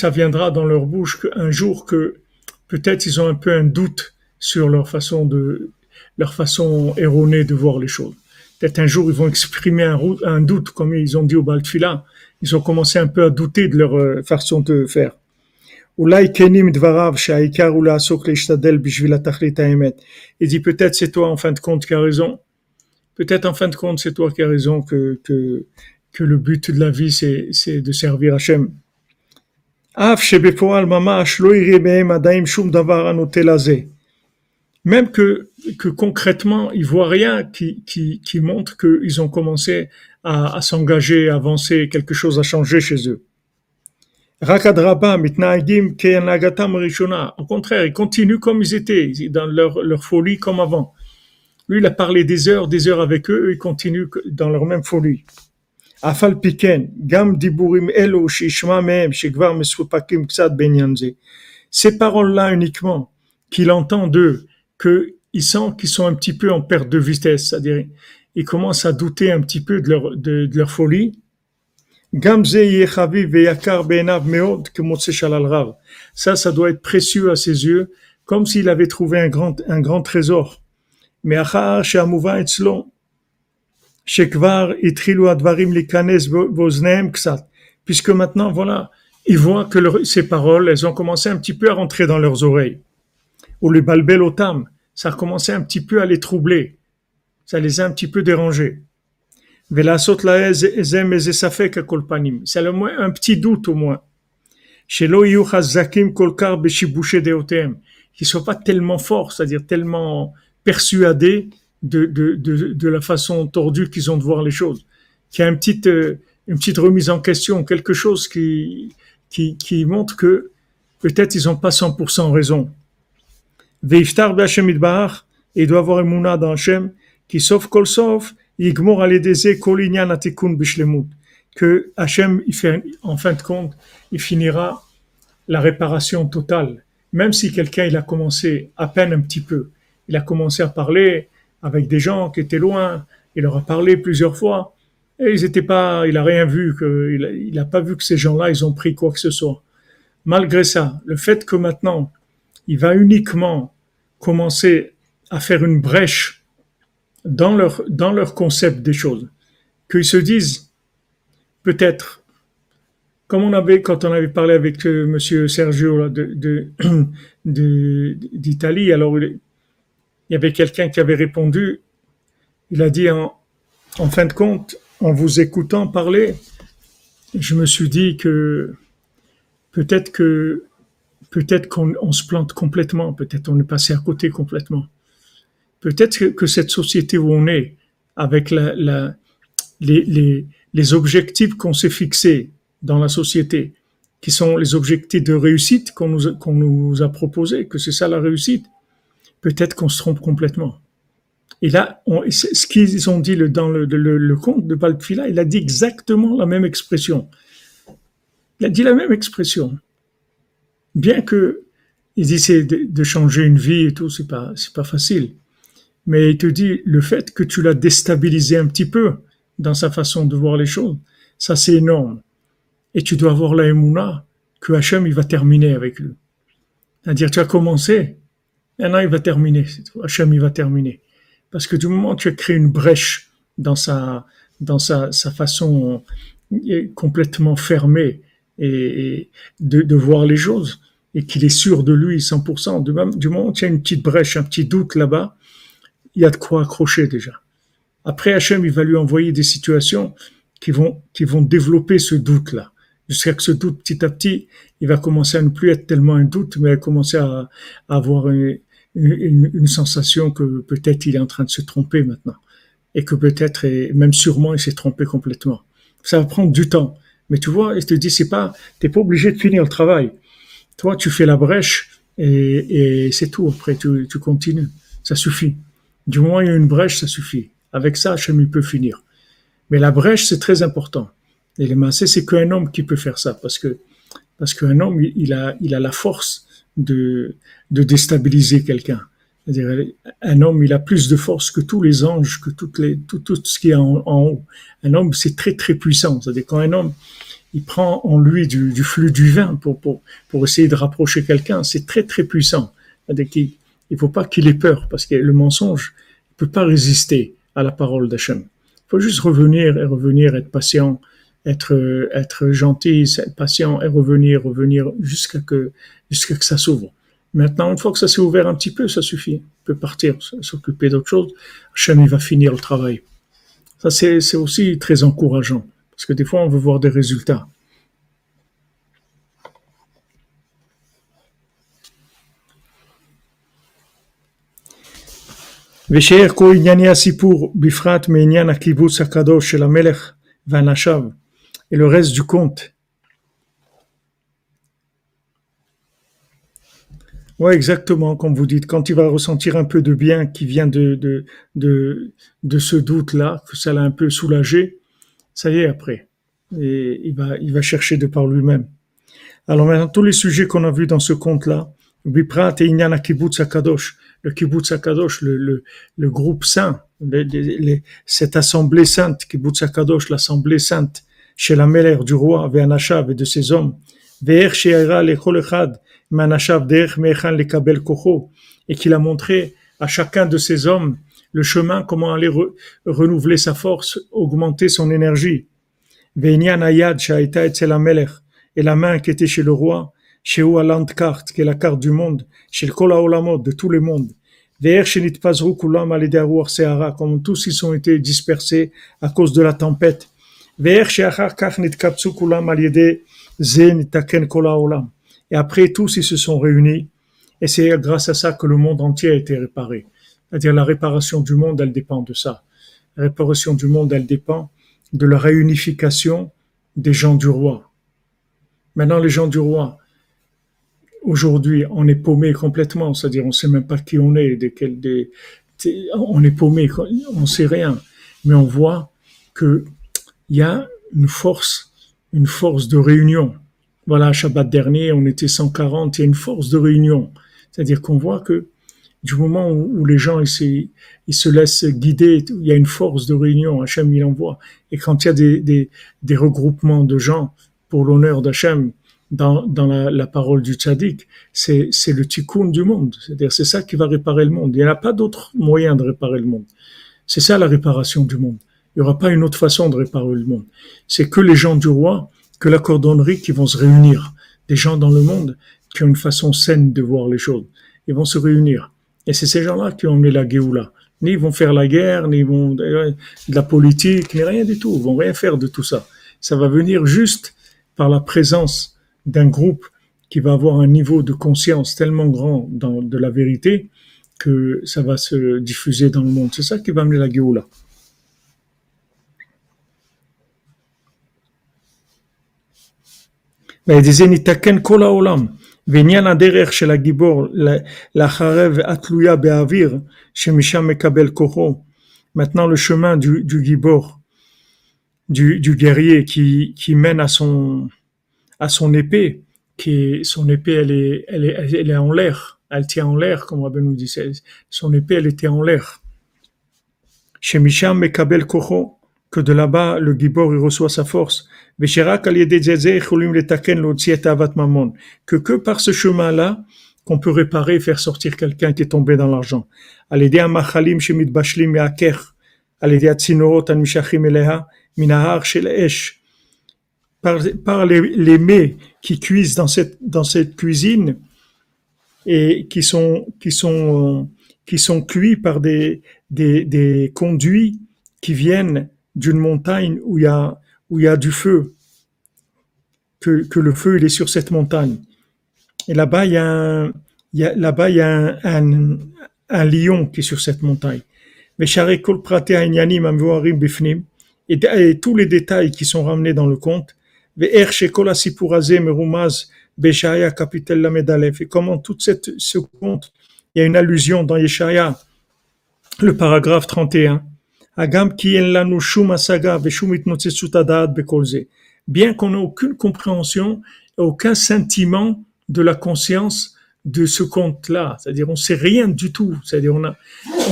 ça viendra dans leur bouche un jour que peut-être ils ont un peu un doute sur leur façon de, leur façon erronée de voir les choses. Peut-être un jour, ils vont exprimer un, doute, comme ils ont dit au Baltfila. Ils ont commencé un peu à douter de leur euh, façon de faire. Il dit peut-être c'est toi en fin de compte qui as raison. Peut-être en fin de compte c'est toi qui as raison que, que, que le but de la vie c'est, c'est de servir Hachem. Même que, que concrètement, ils voient rien qui, qui, qui montre qu'ils ont commencé à, à s'engager, à avancer, quelque chose a changé chez eux. Au contraire, ils continuent comme ils étaient, dans leur, leur folie comme avant. Lui, il a parlé des heures, des heures avec eux, ils continuent dans leur même folie. Afal piken, gam diburim elo shishma mehem shekvar mesupakim ksat benyanze. Ces paroles-là uniquement, qu'il entend d'eux, qu'ils sentent qu'ils sont un petit peu en perte de vitesse, c'est-à-dire, ils commencent à douter un petit peu de leur, de, leur folie. Ça, ça doit être précieux à ses yeux, comme s'il avait trouvé un grand, un grand trésor. Mais puisque maintenant, voilà, ils voient que ces paroles, elles ont commencé un petit peu à rentrer dans leurs oreilles. Ou les balbel otam, ça a commencé un petit peu à les troubler. Ça les a un petit peu dérangés. C'est moins un petit doute au moins. Qu'ils ne soient pas tellement forts, c'est-à-dire tellement persuadés de, de, de, de la façon tordue qu'ils ont de voir les choses. Qu'il y a une petite, euh, une petite remise en question, quelque chose qui, qui, qui montre que peut-être ils n'ont pas 100% raison. Veiftar il doit avoir une mouna dans Hachem, qui sauf kol sauf, que Hachem, il fait, en fin de compte, il finira la réparation totale. Même si quelqu'un, il a commencé à peine un petit peu, il a commencé à parler avec des gens qui étaient loin, il leur a parlé plusieurs fois, et ils étaient pas, il a rien vu, que, il, a pas vu que ces gens-là, ils ont pris quoi que ce soit. Malgré ça, le fait que maintenant, il va uniquement commencer à faire une brèche dans leur, dans leur concept des choses, qu'ils se disent peut-être, comme on avait quand on avait parlé avec euh, Monsieur Sergio de, d'Italie, alors il, y avait quelqu'un qui avait répondu, il a dit en, en fin de compte, en vous écoutant parler, je me suis dit que peut-être que peut-être qu'on se plante complètement, peut-être on est passé à côté complètement. Peut-être que, cette société où on est, avec la, les, objectifs qu'on s'est fixés dans la société, qui sont les objectifs de réussite qu'on nous, nous a proposés, que c'est ça la réussite, peut-être qu'on se trompe complètement. Et là, ce qu'ils ont dit dans le, le, conte de Balpfila, il a dit exactement la même expression. Il a dit la même expression. Bien que il dit c'est de, changer une vie et tout, c'est pas, c'est pas facile. Mais il te dit le fait que tu l'as déstabilisé un petit peu dans sa façon de voir les choses, ça c'est énorme. Et tu dois avoir la émouna que Hachem il va terminer avec lui. C'est-à-dire tu as commencé, maintenant il va terminer. Hachem il va terminer. Parce que du moment où tu as créé une brèche dans sa, dans sa, sa façon complètement fermée et, de, de voir les choses, et qu'il est sûr de lui 100%, du, du moment où il y a une petite brèche, un petit doute là-bas, il y a de quoi accrocher déjà. Après, Hachem, il va lui envoyer des situations qui vont, qui vont développer ce doute-là. Jusqu'à que ce doute, petit à petit, il va commencer à ne plus être tellement un doute, mais à commencer à, avoir une, une, une, sensation que peut-être il est en train de se tromper maintenant. Et que peut-être, et même sûrement, il s'est trompé complètement. Ça va prendre du temps. Mais tu vois, il te dit, c'est pas, t'es pas obligé de finir le travail. Toi, tu fais la brèche et, c'est tout. Après, tu, continues. Ça suffit. Du moment où il y a une brèche, ça suffit. Avec ça, Hachem, peut finir. Mais la brèche, c'est très important. Et les massés, c'est qu'un homme qui peut faire ça. Parce que, parce qu'un homme, il a, il a la force de, de déstabiliser quelqu'un. C'est-à-dire, un homme, il a plus de force que tous les anges, que toutes les, tout, tout ce qui est en, en haut. Un homme, c'est très, très puissant. C'est-à-dire, quand un homme, il prend en lui du, du flux du vin pour, pour, pour essayer de rapprocher quelqu'un. C'est très très puissant. Il ne faut pas qu'il ait peur parce que le mensonge ne peut pas résister à la parole d'Hachem. Il faut juste revenir et revenir, être patient, être, être gentil, être patient et revenir, revenir jusqu'à que, jusqu'à que ça s'ouvre. Maintenant, une fois que ça s'est ouvert un petit peu, ça suffit. On peut partir, s'occuper d'autre chose. Hachem, il va finir le travail. Ça, c'est aussi très encourageant. Parce que des fois, on veut voir des résultats. Et le reste du conte. Oui, exactement, comme vous dites, quand il va ressentir un peu de bien qui vient de ce doute-là, que ça l'a un peu soulagé, ça y est après. Et il va, il va chercher de par lui-même. Alors maintenant, tous les sujets qu'on a vus dans ce conte-là, Biprat et Inyana Kibbutz Akadosh, le Kibbutz Akadosh, le, le, le groupe saint, cette assemblée sainte, Kibbutz Akadosh, l'assemblée sainte, chez la mère du roi, Ve'anashav et de ses hommes, et qu'il a montré à chacun de ces hommes le chemin, comment aller renouveler sa force, augmenter son énergie. Et la main qui était chez le roi, chez Oualand carte, qui est la carte du monde, chez le Kola Olamot, de tous les mondes. Comme tous ils ont été dispersés à cause de la tempête. Et après tous ils se sont réunis, et c'est grâce à ça que le monde entier a été réparé. C'est-à-dire la réparation du monde, elle dépend de ça. La réparation du monde, elle dépend de la réunification des gens du roi. Maintenant, les gens du roi, aujourd'hui, on est paumé complètement, c'est-à-dire on sait même pas qui on est, des, des, on est paumé, on sait rien, mais on voit que il y a une force, une force de réunion. Voilà, Shabbat dernier, on était 140, il y a une force de réunion. C'est-à-dire qu'on voit que du moment où, les gens ils, ils, se laissent guider, il y a une force de réunion, Hachem il envoie. Et quand il y a des, des, des regroupements de gens pour l'honneur d'Hachem dans, dans la, parole du tzaddik, c'est, c'est le tikkun du monde. C'est-à-dire c'est ça qui va réparer le monde. Il n'y a pas d'autre moyen de réparer le monde. C'est ça la réparation du monde. Il n'y aura pas une autre façon de réparer le monde. C'est que les gens du roi, que la cordonnerie qui vont se réunir. Des gens dans le monde qui ont une façon saine de voir les choses. Ils vont se réunir. Et c'est ces gens-là qui ont mis la Géoula. Ni ils vont faire la guerre, ni ils vont de la politique, ni rien du tout. Ils vont rien faire de tout ça. Ça va venir juste par la présence d'un groupe qui va avoir un niveau de conscience tellement grand de la vérité que ça va se diffuser dans le monde. C'est ça qui va amener la Géoula. Mais disait Nitaken Kola Olam. ועניין הדרך של הגיבור לחרב התלויה באוויר, שמשם מקבל כוחו. Maintenant le chemin du, du gibor, du, du guerrier qui, qui mène à son, à son épée, qui son épée, elle est, elle est, elle est en l'air. Elle tient en l'air, comme Rabbi nous dit. Son épée, elle était en l'air. Chez Misham Mekabel Kocho, que de là-bas, le Gibor, il reçoit sa force. Que que par ce chemin-là, qu'on peut réparer et faire sortir quelqu'un qui est tombé dans l'argent. Par, par les, les mets qui cuisent dans cette, dans cette cuisine et qui sont, qui sont, qui sont cuits par des, des, des conduits qui viennent d'une montagne où il y a, où il y a du feu, que, que le feu il est sur cette montagne. Et là-bas, il y a un, là-bas, il y a un, un, lion qui est sur cette montagne. Mais et, tous les détails qui sont ramenés dans le conte, et comment toute cette, ce conte, il y a une allusion dans Yeshaya, le paragraphe 31. Bien qu'on n'ait aucune compréhension, aucun sentiment de la conscience de ce conte-là. C'est-à-dire, on sait rien du tout. C'est-à-dire, on a,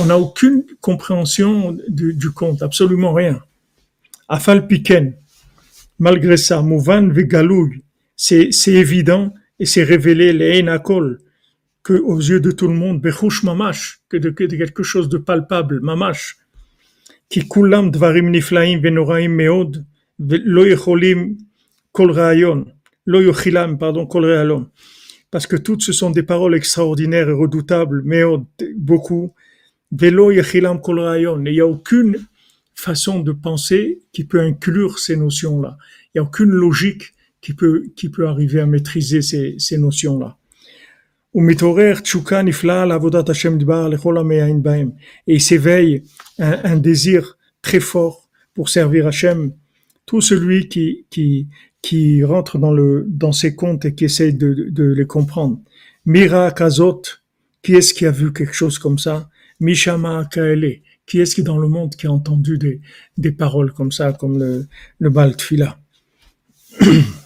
on a aucune compréhension du, conte, absolument rien. Afal Piken, malgré ça, Mouvan c'est, c'est évident et c'est révélé les Enakol, que aux yeux de tout le monde, Mamash, que de, que de quelque chose de palpable, Mamash, Parce que toutes ce sont des paroles extraordinaires et redoutables, mais beaucoup. Il n'y a aucune façon de penser qui peut inclure ces notions-là. Il n'y a aucune logique qui peut, arriver à maîtriser ces notions-là. Et il s'éveille un, désir très fort pour servir Hachem. Tout celui qui, qui, qui rentre dans, le, dans ces contes et qui essaye de, de les comprendre. Mira Kazot, qui est-ce qui a vu quelque chose comme ça? Mishama Kaele, qui est-ce qui dans le monde qui a entendu des, des paroles comme ça, comme le, le Baltfila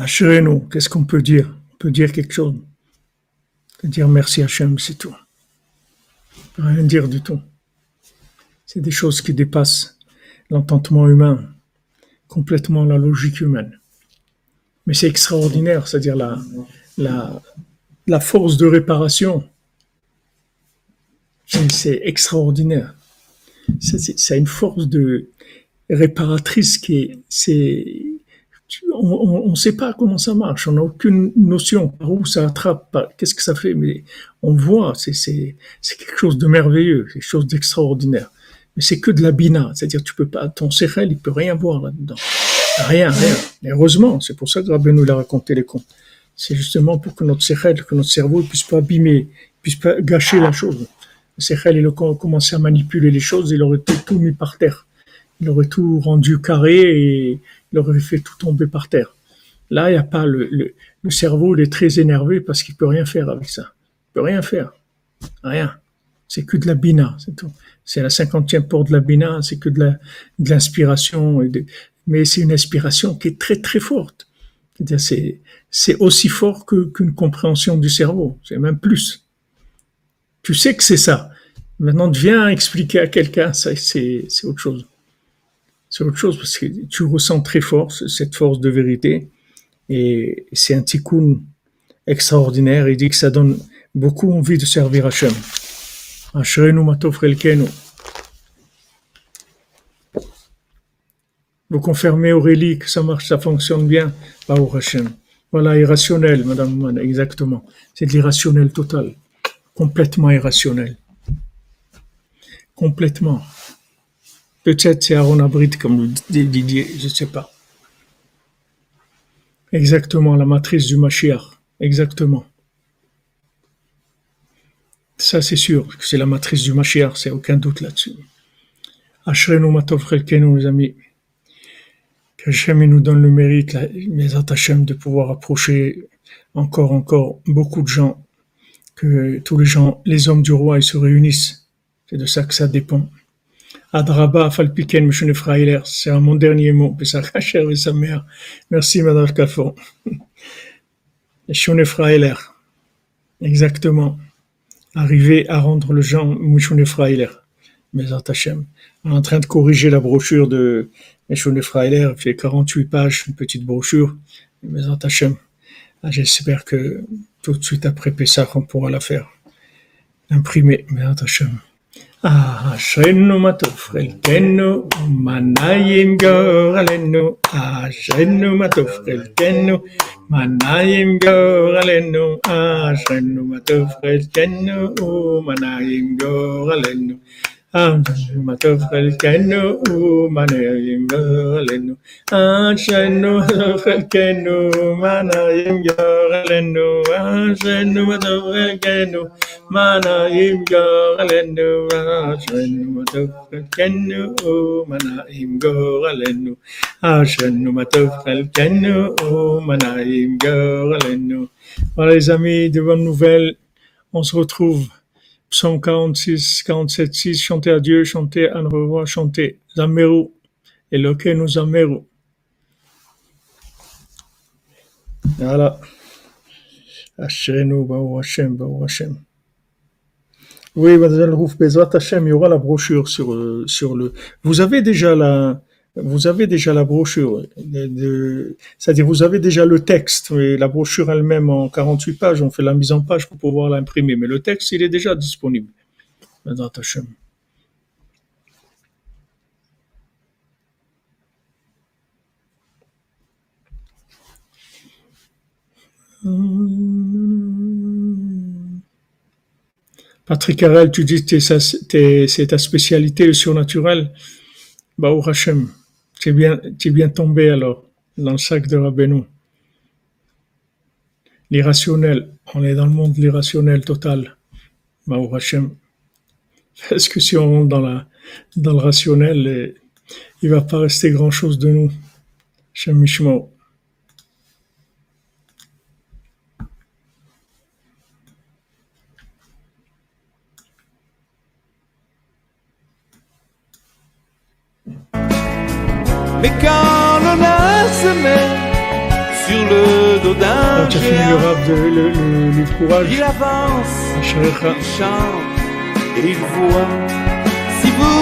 Ashrenu, qu'est-ce qu'on peut dire? On peut dire quelque chose. On peut dire merci Hachem, c'est tout. Rien dire du tout. C'est des choses qui dépassent l'entendement humain, complètement la logique humaine. Mais c'est extraordinaire, c'est-à-dire la force de réparation c'est extraordinaire. C'est une force de réparatrice qui est, c'est, on ne sait pas comment ça marche, on n'a aucune notion par où ça attrape, qu'est-ce que ça fait, mais on voit, c'est quelque chose de merveilleux, quelque chose d'extraordinaire. Mais c'est que de la bina, c'est-à-dire tu peux pas, ton sérel, il peut rien voir là-dedans. Rien, rien. heureusement, c'est pour ça que Rabbi nous l'a raconté les contes. C'est justement pour que notre sérel, que notre cerveau puisse pas abîmer, puisse pas gâcher la chose. Sechel, il a commencé à manipuler les choses, il aurait tout mis par terre. Il aurait tout rendu carré et il aurait fait tout tomber par terre. Là, il n'y a pas le, le, cerveau, il est très énervé parce qu'il peut rien faire avec ça. Il peut rien faire. Rien. C'est que de la bina, c'est tout. C'est la cinquantième porte de la bina, c'est que de la, de l'inspiration. Mais c'est une inspiration qui est très très forte. C'est, c'est aussi fort qu'une compréhension du cerveau. C'est même plus. Tu sais que c'est ça. Maintenant, viens expliquer à quelqu'un, ça, c'est, c'est autre chose. C'est autre chose parce que tu ressens très fort cette force de vérité et c'est un tikkun extraordinaire. Il dit que ça donne beaucoup envie de servir Hachem. Ashrenu matov relkenu. Vous confirmez Aurélie que ça marche, ça fonctionne bien? Baruch Hachem. Voilà, irrationnel, madame, exactement. C'est de l'irrationnel total complètement irrationnel. Complètement. Peut-être c'est Aaron Abrit, comme dit Didier, je ne sais pas. Exactement, la matrice du Mashiach. Exactement. Ça, c'est sûr que c'est la matrice du Mashiach, c'est aucun doute là-dessus. Ashrenu Matov les amis. Nous donne le mérite, mes attachements, de pouvoir approcher encore, encore beaucoup de gens que tous les gens, les hommes du roi, ils se réunissent. C'est de ça que ça dépend. Adraba Falpiken Mishune Freiler. C'est mon dernier mot. Pesach Hacher et sa mère. Merci, Madame Freiler. Exactement. Arriver à rendre le genre Mishune Freiler. On est en train de corriger la brochure de Mishune Freiler. Il fait 48 pages, une petite brochure. Ah, J'espère que tout de suite après Pesach, on pourra la faire. Imprimer. Hashem. Ah, Arrachez-nous, matofrelkenu, manayim goralenu. Arrachez-nous, ah, matofrelkenu, manayim goralenu. Arrachez-nous, ah, matofrelkenu, oh, manayim goralenu. נעים גורלנו, אשרינו מה טוב חלקנו, מה נעים גורלנו. אשרינו מה טוב חלקנו, מה נעים גורלנו, אשרינו מה טוב חלקנו, מה נעים גורלנו, אשרינו מה טוב חלקנו, מה נעים גורלנו, אשרינו מה טוב חלקנו, מה נעים גורלנו, אשרינו מה טוב חלקנו, מה נעים גורלנו. Voilà les amis, de bonnes nouvelles, on se retrouve Psaume 46, 47, 6, chanter à Dieu, chanter à nos rois, chanter Zameru, Elokeinu Zameru. Voilà. Ashrenu, Baou Hashem, Baou Hashem. Oui, Mademoiselle Rouf, Bezrat il y aura la brochure sur, euh, sur le. Vous avez déjà la, vous avez déjà la brochure. de- C'est-à-dire, vous avez déjà le texte, mais la brochure elle-même en 48 pages, on fait la mise en page pour pouvoir l'imprimer. Mais le texte, il est déjà disponible. Patrick Harel, tu dis que c'est ta spécialité, le surnaturel. Baou Hashem, tu es bien, tombé alors dans le sac de Rabbeinu. L'irrationnel, on est dans le monde de l'irrationnel total. Hashem. Parce que si on rentre dans, la, le rationnel, il va pas rester grand chose de nous. Shem Mishmo. Mais quand l'honneur se met sur le dos d'un Quand tu as fini le géant, rap de le, le Courage, il avance, il chante et il voit. Si vous